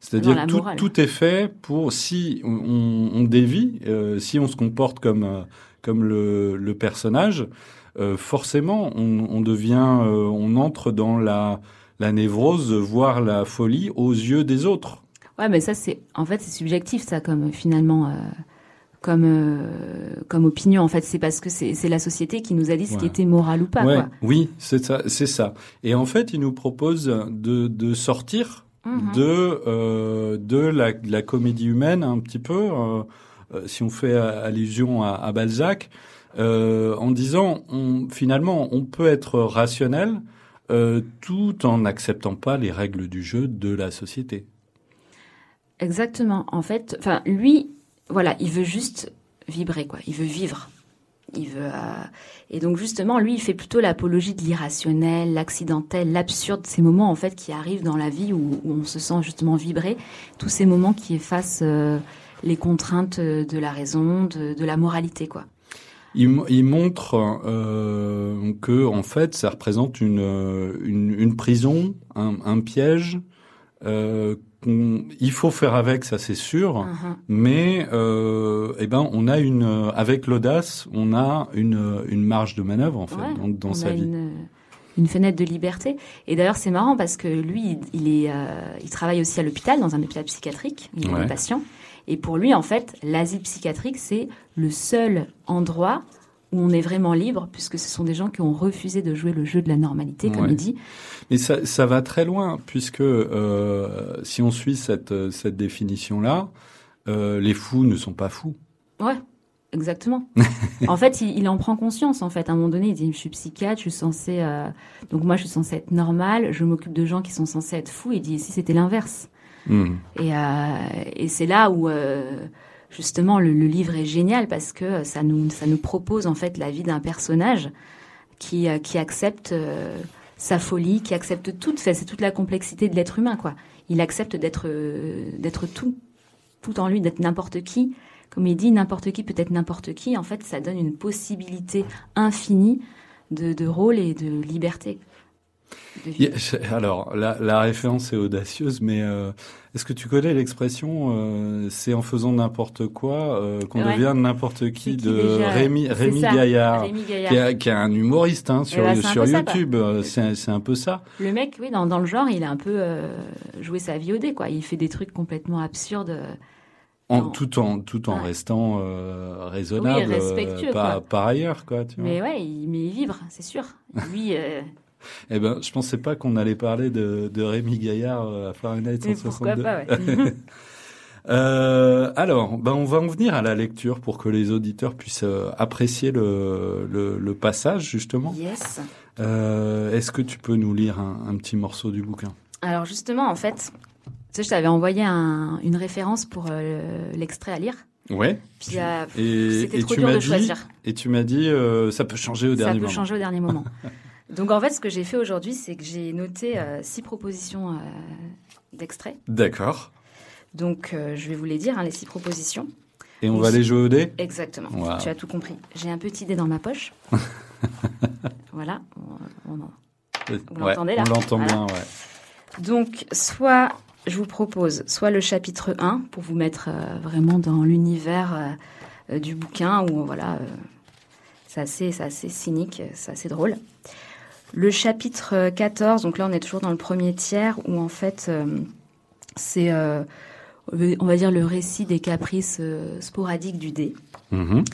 C'est-à-dire que tout, est fait pour si on, on dévie, euh, si on se comporte comme euh, comme le, le personnage, euh, forcément on, on devient, euh, on entre dans la la névrose, voire la folie aux yeux des autres. Ouais, mais ça c'est, en fait, c'est subjectif, ça, comme finalement. comme euh, comme opinion en fait c'est parce que c'est la société qui nous a dit ce qui était moral ou pas Ouais, quoi. Oui, c'est ça, c'est ça. Et en fait, il nous propose de, de sortir Mhm. de euh, de la, la comédie humaine un petit peu, euh, euh, si on fait allusion à, à Balzac, en disant on, finalement on peut être rationnel tout en n'acceptant pas les règles du jeu de la société. Exactement. En fait, enfin lui, voilà, il veut juste vibrer quoi. Il veut vivre. Il veut euh, et donc justement lui, il fait plutôt l'apologie de l'irrationnel, l'accidentel, l'absurde, ces moments en fait qui arrivent dans la vie où, on se sent justement vibrer, tous ces moments qui effacent euh, les contraintes de la raison, de, la moralité quoi. Il, mo- il montre euh, que en fait, ça représente une, une, une prison, un piège Euh, il faut faire avec, ça c'est sûr, Uh-huh. mais euh, eh ben on a une avec l'audace, on a une une marge de manœuvre en fait Ouais, dans, dans on sa a vie. Une, une fenêtre de liberté. Et d'ailleurs, c'est marrant parce que lui, il, il est, euh, il travaille aussi à l'hôpital, dans un hôpital psychiatrique, il Ouais. des patients. Et pour lui, en fait, l'asile psychiatrique, c'est le seul endroit où on est vraiment libre, puisque ce sont des gens qui ont refusé de jouer le jeu de la normalité, comme Ouais. il dit. Mais ça, ça va très loin, puisque euh, si on suit cette, cette définition-là, euh, les fous ne sont pas fous. Ouais, exactement. en fait, il, il en prend conscience. En fait, à un moment donné, il dit :« Je suis psychiatre, je suis censé, euh, donc moi, je suis censé être normal. Je m'occupe de gens qui sont censés être fous. » Il dit :« Et si c'était l'inverse Hmm. Et, euh, et c'est là où euh, justement le, livre est génial parce que ça nous ça nous propose en fait la vie d'un personnage qui euh, qui accepte euh, sa folie, qui accepte tout. Fait, c'est toute la complexité de l'être humain quoi. Il accepte d'être euh, d'être tout, tout en lui, d'être n'importe qui. Comme il dit, n'importe qui peut être n'importe qui. En fait, ça donne une possibilité infinie de, de rôle et de liberté. Alors, la, la référence est audacieuse, mais euh, est-ce que tu connais l'expression euh, c'est en faisant n'importe quoi euh, qu'on Ouais. devient n'importe qui, qui de déjà Rémi, Gaillard, Rémi Gaillard. Qui, est, qui un humoriste hein, sur, ben, ça, quoi. YouTube. C'est un peu ça. Le mec, oui, dans, dans le genre, il a un peu joué sa vie au dé, quoi. Il fait des trucs complètement absurdes. En, Non. tout en tout en Ouais. restant euh, raisonnable Oui, respectueux, euh, par, ailleurs quoi tu vois. Mais ouais, il, mais il vibre, c'est sûr. Lui, euh, Eh ben je pensais pas qu'on allait parler de, de Rémi Gaillard euh, à Fahrenheit mais 162. pourquoi pas, ouais. Euh, alors, ben on va en venir à la lecture pour que les auditeurs puissent euh, apprécier le, le, le passage justement. yes. Euh, Est-ce que tu peux nous lire un, un petit morceau du bouquin? Alors justement, en fait, tu sais, je t'avais envoyé un- une référence pour euh, l'extrait à lire. Ouais. Puis euh, Et, c'était et trop tu dur m'as de dit, choisir. et tu m'as dit, euh, ça peut changer au Ça dernier peut moment. changer au dernier moment. Donc en fait, ce que j'ai fait aujourd'hui, c'est que j'ai noté euh, six propositions euh, d'extraits. D'accord. Donc euh, je vais vous les dire, hein, les six propositions. Et on va les jouer au dé? Exactement. Wow. Tu as tout compris. J'ai un petit dé dans ma poche. voilà. On, on Ouais, l'entendez, là On l'entend Voilà. bien, ouais. Donc, soit je vous propose soit le chapitre 1 pour vous mettre euh, vraiment dans l'univers du bouquin où voilà, c'est assez, c'est assez cynique, c'est assez drôle. Le chapitre euh, 14, donc là on est toujours dans le premier tiers où en fait euh, c'est, euh, on va dire, le récit des caprices euh, sporadiques du dé. Mhm.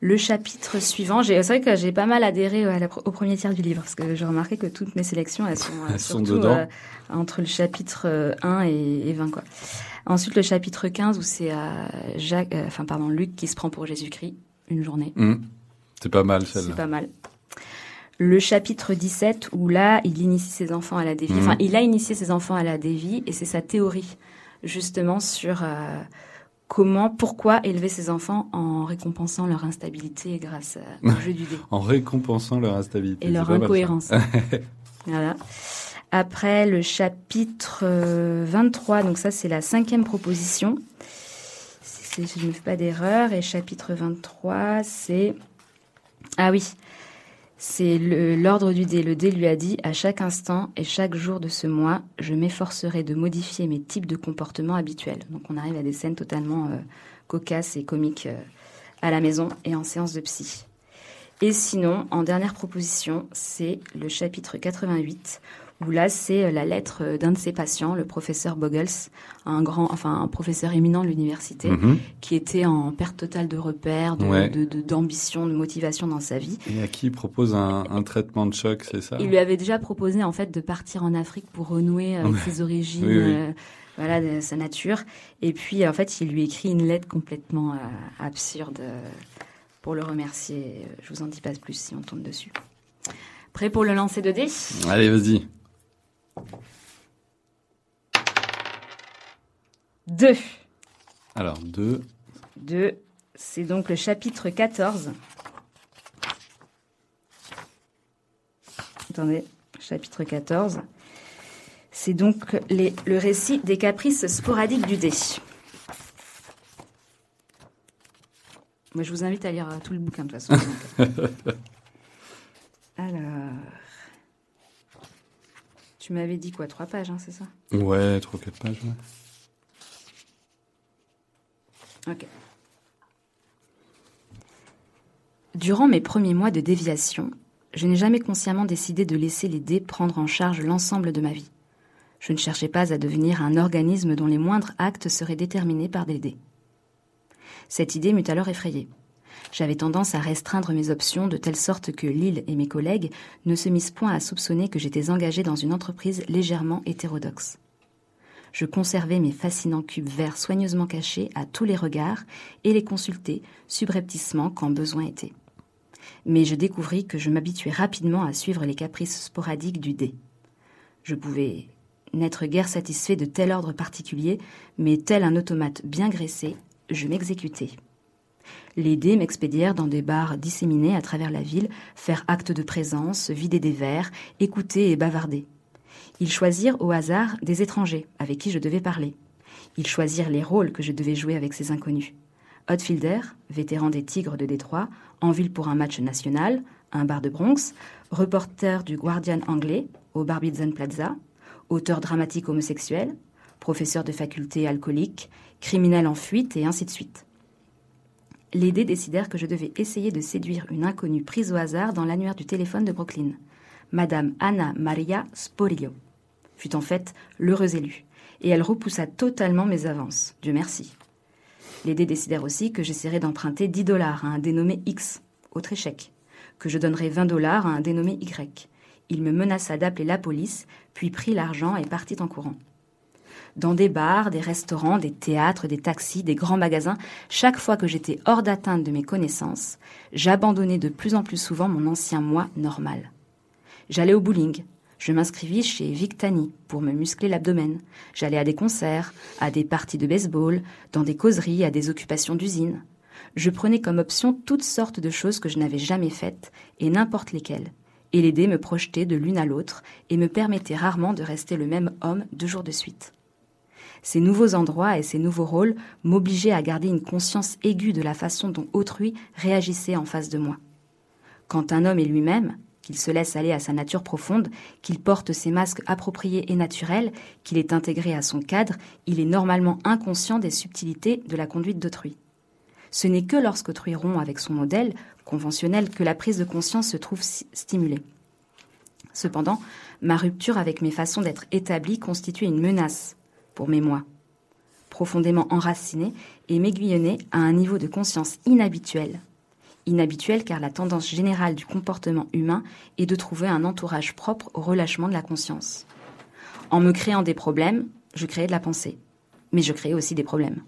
Le chapitre suivant, c'est vrai que j'ai pas mal adhéré à la- au premier tiers du livre, parce que j'ai remarqué que toutes mes sélections, elles sont, euh, Elles surtout euh, entre le chapitre euh, 1 et, et 20. Quoi. Ensuite, le chapitre 15, où c'est euh, Jacques, euh, enfin, pardon, Luc qui se prend pour Jésus-Christ, une journée. Mhm. C'est pas mal C'est celle-là. pas mal. Le chapitre 17, où là, il initie ses enfants à la dévie. Mhm. Enfin, il a initié ses enfants à la dévie, et c'est sa théorie, justement, sur euh, comment, pourquoi élever ses enfants en récompensant leur instabilité grâce euh, au jeu du dé En récompensant leur instabilité. et leur incohérence. voilà. Après, le chapitre euh, 23, donc ça, c'est la cinquième proposition. Si si je ne fais pas d'erreur. Et chapitre 23, c'est... Ah oui, c'est l'ordre du dé. Le dé lui a dit, à chaque instant et chaque jour de ce mois, je m'efforcerai de modifier mes types de comportements habituels. Donc on arrive à des scènes totalement euh, cocasses et comiques euh, à la maison et en séance de psy. Et sinon, en dernière proposition, c'est le chapitre 88, où là, c'est euh, la lettre euh, d'un de ses patients, le professeur Boggles, un grand, enfin, un professeur éminent de l'université, Mhm. qui était en perte totale de repères, de- Ouais. de- de- d'ambition, de, motivation dans sa vie. Et à qui il propose un, un traitement de choc, c'est ça? Il lui avait déjà proposé, en fait, de partir en Afrique pour renouer avec Ouais. ses origines, Oui, oui. euh, voilà, de sa nature. Et puis, en fait, il lui écrit une lettre complètement euh, absurde euh, pour le remercier. Euh, Je vous en dis pas plus si on tombe dessus. Prêt pour le lancer de dés? Allez, vas-y. Deux. Alors, deux. Deux. C'est donc le chapitre 14. Attendez, chapitre 14. C'est donc les- le récit des caprices sporadiques du dé. Moi, je vous invite à lire euh, tout le bouquin de toute façon. Alors, Tu m'avais dit quoi, trois pages, hein, c'est ça Ouais, trois, quatre pages, ouais. Ok. Durant mes premiers mois de déviation, je n'ai jamais consciemment décidé de laisser les dés prendre en charge l'ensemble de ma vie. Je ne cherchais pas à devenir un organisme dont les moindres actes seraient déterminés par des dés. Cette idée m'eut alors effrayée. J'avais tendance à restreindre mes options de telle sorte que Lille et mes collègues ne se misent point à soupçonner que j'étais engagé dans une entreprise légèrement hétérodoxe. Je conservais mes fascinants cubes verts soigneusement cachés à tous les regards et les consultais subrepticement quand besoin était. Mais je découvris que je m'habituais rapidement à suivre les caprices sporadiques du dé. Je pouvais n'être guère satisfait de tel ordre particulier, mais tel un automate bien graissé, je m'exécutais. Les dés m'expédièrent dans des bars disséminés à travers la ville, faire acte de présence, vider des verres, écouter et bavarder. Ils choisirent au hasard des étrangers avec qui je devais parler. Ils choisirent les rôles que je devais jouer avec ces inconnus. Hotfielder, vétéran des Tigres de Détroit, en ville pour un match national, un bar de Bronx, reporter du Guardian anglais au Barbizon Plaza, auteur dramatique homosexuel, professeur de faculté alcoolique, criminel en fuite et ainsi de suite. Les dés décidèrent que je devais essayer de séduire une inconnue prise au hasard dans l'annuaire du téléphone de Brooklyn. Madame Anna Maria Sporilio fut en fait l'heureuse élue, et elle repoussa totalement mes avances. Dieu merci. Les dés décidèrent aussi que j'essaierais d'emprunter 10 dollars à un dénommé X, autre échec, que je donnerais 20 dollars à un dénommé Y. Il me menaça d'appeler la police, puis prit l'argent et partit en courant. Dans des bars, des restaurants, des théâtres, des taxis, des grands magasins, chaque fois que j'étais hors d'atteinte de mes connaissances, j'abandonnais de plus en plus souvent mon ancien moi normal. J'allais au bowling, je m'inscrivis chez Victani pour me muscler l'abdomen. J'allais à des concerts, à des parties de baseball, dans des causeries, à des occupations d'usine. Je prenais comme option toutes sortes de choses que je n'avais jamais faites, et n'importe lesquelles. Et les dés me projetaient de l'une à l'autre et me permettaient rarement de rester le même homme deux jours de suite. Ces nouveaux endroits et ces nouveaux rôles m'obligeaient à garder une conscience aiguë de la façon dont autrui réagissait en face de moi. Quand un homme est lui-même, qu'il se laisse aller à sa nature profonde, qu'il porte ses masques appropriés et naturels, qu'il est intégré à son cadre, il est normalement inconscient des subtilités de la conduite d'autrui. Ce n'est que lorsqu'autrui rompt avec son modèle conventionnel que la prise de conscience se trouve stimulée. Cependant, ma rupture avec mes façons d'être établies constituait une menace pour mes moi, profondément enracinée et m'aiguillonnée à un niveau de conscience inhabituel inhabituel car la tendance générale du comportement humain est de trouver un entourage propre au relâchement de la conscience. En me créant des problèmes, je créais de la pensée, mais je créais aussi des problèmes.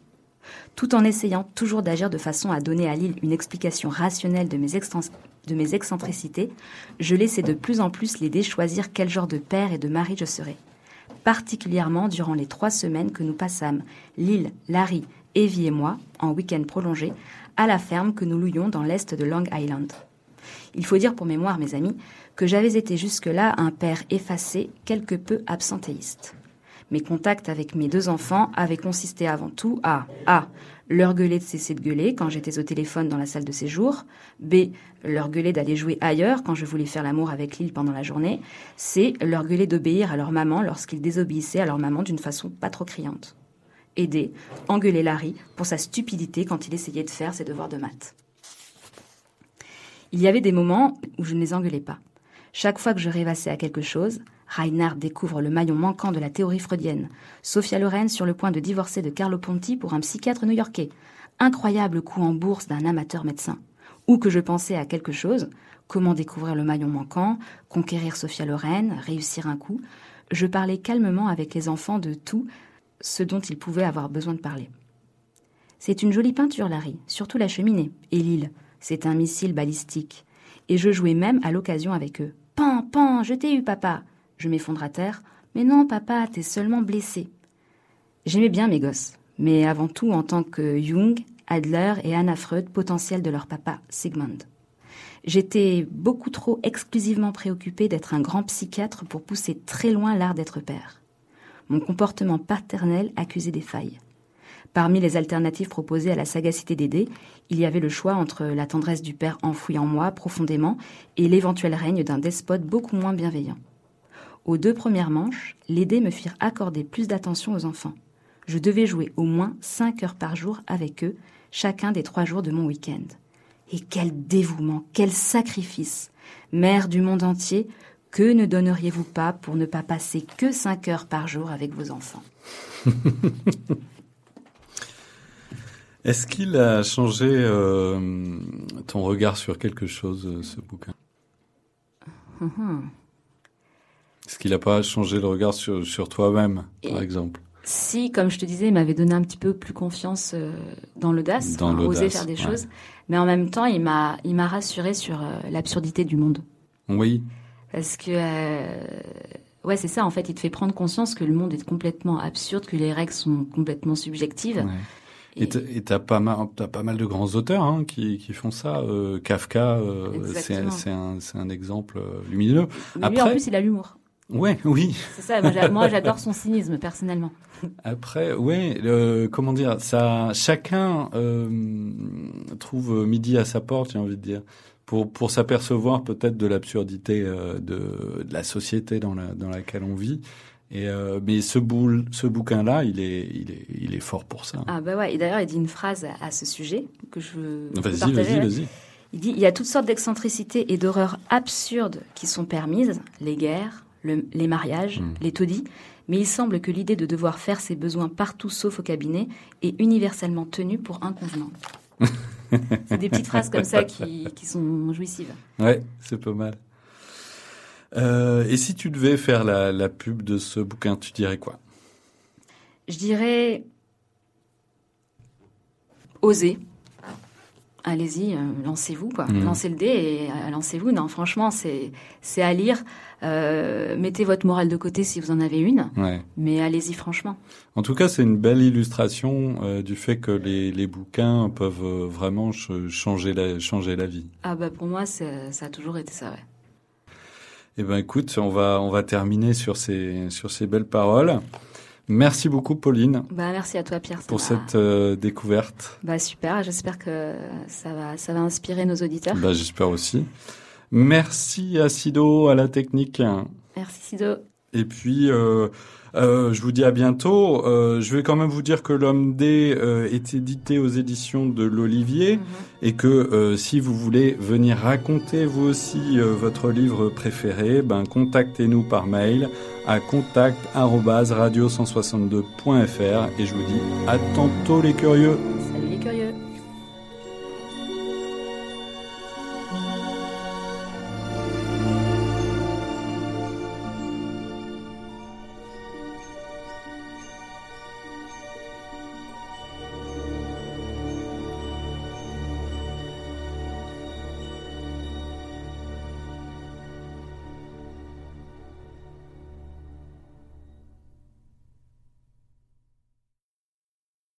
Tout en essayant toujours d'agir de façon à donner à l'île une explication rationnelle de mes, excentricités, je laissais de plus en plus l'aider choisir quel genre de père et de mari je serais. Particulièrement durant les trois semaines que nous passâmes, Lille, Larry, Evie et moi, en week-end prolongé, à la ferme que nous louions dans l'est de Long Island. Il faut dire pour mémoire, mes amis, que j'avais été jusque-là un père effacé, quelque peu absentéiste. Mes contacts avec mes deux enfants avaient consisté avant tout à A. leur gueuler de cesser de gueuler quand j'étais au téléphone dans la salle de séjour, B. leur gueuler d'aller jouer ailleurs quand je voulais faire l'amour avec Lille pendant la journée, C. leur gueuler d'obéir à leur maman lorsqu'ils désobéissaient à leur maman d'une façon pas trop criante aider, engueuler Larry pour sa stupidité quand il essayait de faire ses devoirs de maths. Il y avait des moments où je ne les engueulais pas. Chaque fois que je rêvassais à quelque chose, Reinhard découvre le maillon manquant de la théorie freudienne. Sophia Loren sur le point de divorcer de Carlo Ponti pour un psychiatre new-yorkais. Incroyable coup en bourse d'un amateur médecin. Ou que je pensais à quelque chose, comment découvrir le maillon manquant, conquérir Sophia Loren, réussir un coup, je parlais calmement avec les enfants de tout, ce dont il pouvait avoir besoin de parler. C'est une jolie peinture, Larry, surtout la cheminée. Et l'île, c'est un missile balistique. Et je jouais même à l'occasion avec eux. Pan, pan, je t'ai eu, papa. Je m'effondre à terre. Mais non, papa, t'es seulement blessé. J'aimais bien mes gosses, mais avant tout en tant que Jung, Adler et Anna Freud potentiels de leur papa, Sigmund. J'étais beaucoup trop exclusivement préoccupée d'être un grand psychiatre pour pousser très loin l'art d'être père mon comportement paternel accusait des failles. Parmi les alternatives proposées à la sagacité d'aider, il y avait le choix entre la tendresse du père enfouie en moi profondément et l'éventuel règne d'un despote beaucoup moins bienveillant. Aux deux premières manches, les dés me firent accorder plus d'attention aux enfants. Je devais jouer au moins cinq heures par jour avec eux, chacun des trois jours de mon week-end. Et quel dévouement, quel sacrifice Mère du monde entier, que ne donneriez-vous pas pour ne pas passer que cinq heures par jour avec vos enfants? Est-ce qu'il a changé euh, ton regard sur quelque chose, euh, ce bouquin? Mhm. Est-ce qu'il n'a pas changé le regard sur, sur toi-même, par exemple? Si, comme je te disais, il m'avait donné un petit peu plus confiance euh, dans l'audace, Dans enfin, oser faire des ouais. choses, mais en même temps, il m'a, il m'a rassuré sur euh, l'absurdité du monde. Oui. Parce que, euh, ouais, c'est ça, en fait, il te fait prendre conscience que le monde est complètement absurde, que les règles sont complètement subjectives. Ouais. Et t'as- pas mal, t'as pas mal de grands auteurs hein, qui, qui font ça. Euh, Kafka, euh, c'est un, exemple lumineux. Mais lui, en plus, il a l'humour. Ouais, oui. C'est ça, moi, j'a- moi, j'adore son cynisme, personnellement. Après, ouais, le- comment dire, ça, chacun euh, trouve midi à sa porte, j'ai envie de dire, pour pour s'apercevoir peut-être de l'absurdité euh, de, de la société dans la dans laquelle on vit. Et euh, mais ce boule, ce bouquin-là, il est il est il est fort pour ça. Ah, bah ouais, et d'ailleurs, il dit une phrase à, ce sujet que je veux Vas-y, partager, vas-y, vas-y. Il dit il y a toutes sortes d'excentricités et d'horreurs absurdes qui sont permises, les guerres, le- les mariages, Hmm. les taudis, mais il semble que l'idée de devoir faire ses besoins partout sauf au cabinet est universellement tenue pour inconvenante. C'est des petites phrases comme ça qui, qui sont jouissives. Ouais, c'est pas mal. Euh, et si tu devais faire la, la pub de ce bouquin, tu dirais quoi? Je dirais osez. Allez-y, euh, lancez-vous quoi. Mhm. Lancez le dé et euh, lancez-vous. Non, franchement, c'est c'est à lire. Euh, mettez votre morale de côté si vous en avez une, Ouais. mais allez-y franchement. En tout cas, c'est une belle illustration du fait que les, les bouquins peuvent vraiment ch- changer la, changer la vie. Ah bah pour moi, ça a toujours été ça, ouais. Eh ben, écoute, on va, on va terminer sur ces, sur ces belles paroles. Merci beaucoup, Pauline, Bah merci à toi Pierre. pour cette euh, découverte. Bah super, j'espère que ça va, ça va inspirer nos auditeurs. Bah, j'espère aussi. Merci à Sido, à la technique. Merci Sido. Et puis, euh, euh, je vous dis à bientôt. Euh, je vais quand même vous dire que l'homme D est édité aux éditions de l'Olivier et que si vous voulez venir raconter vous aussi votre livre préféré, ben contactez-nous par mail à contact@radio162.fr et je vous dis à tantôt les curieux.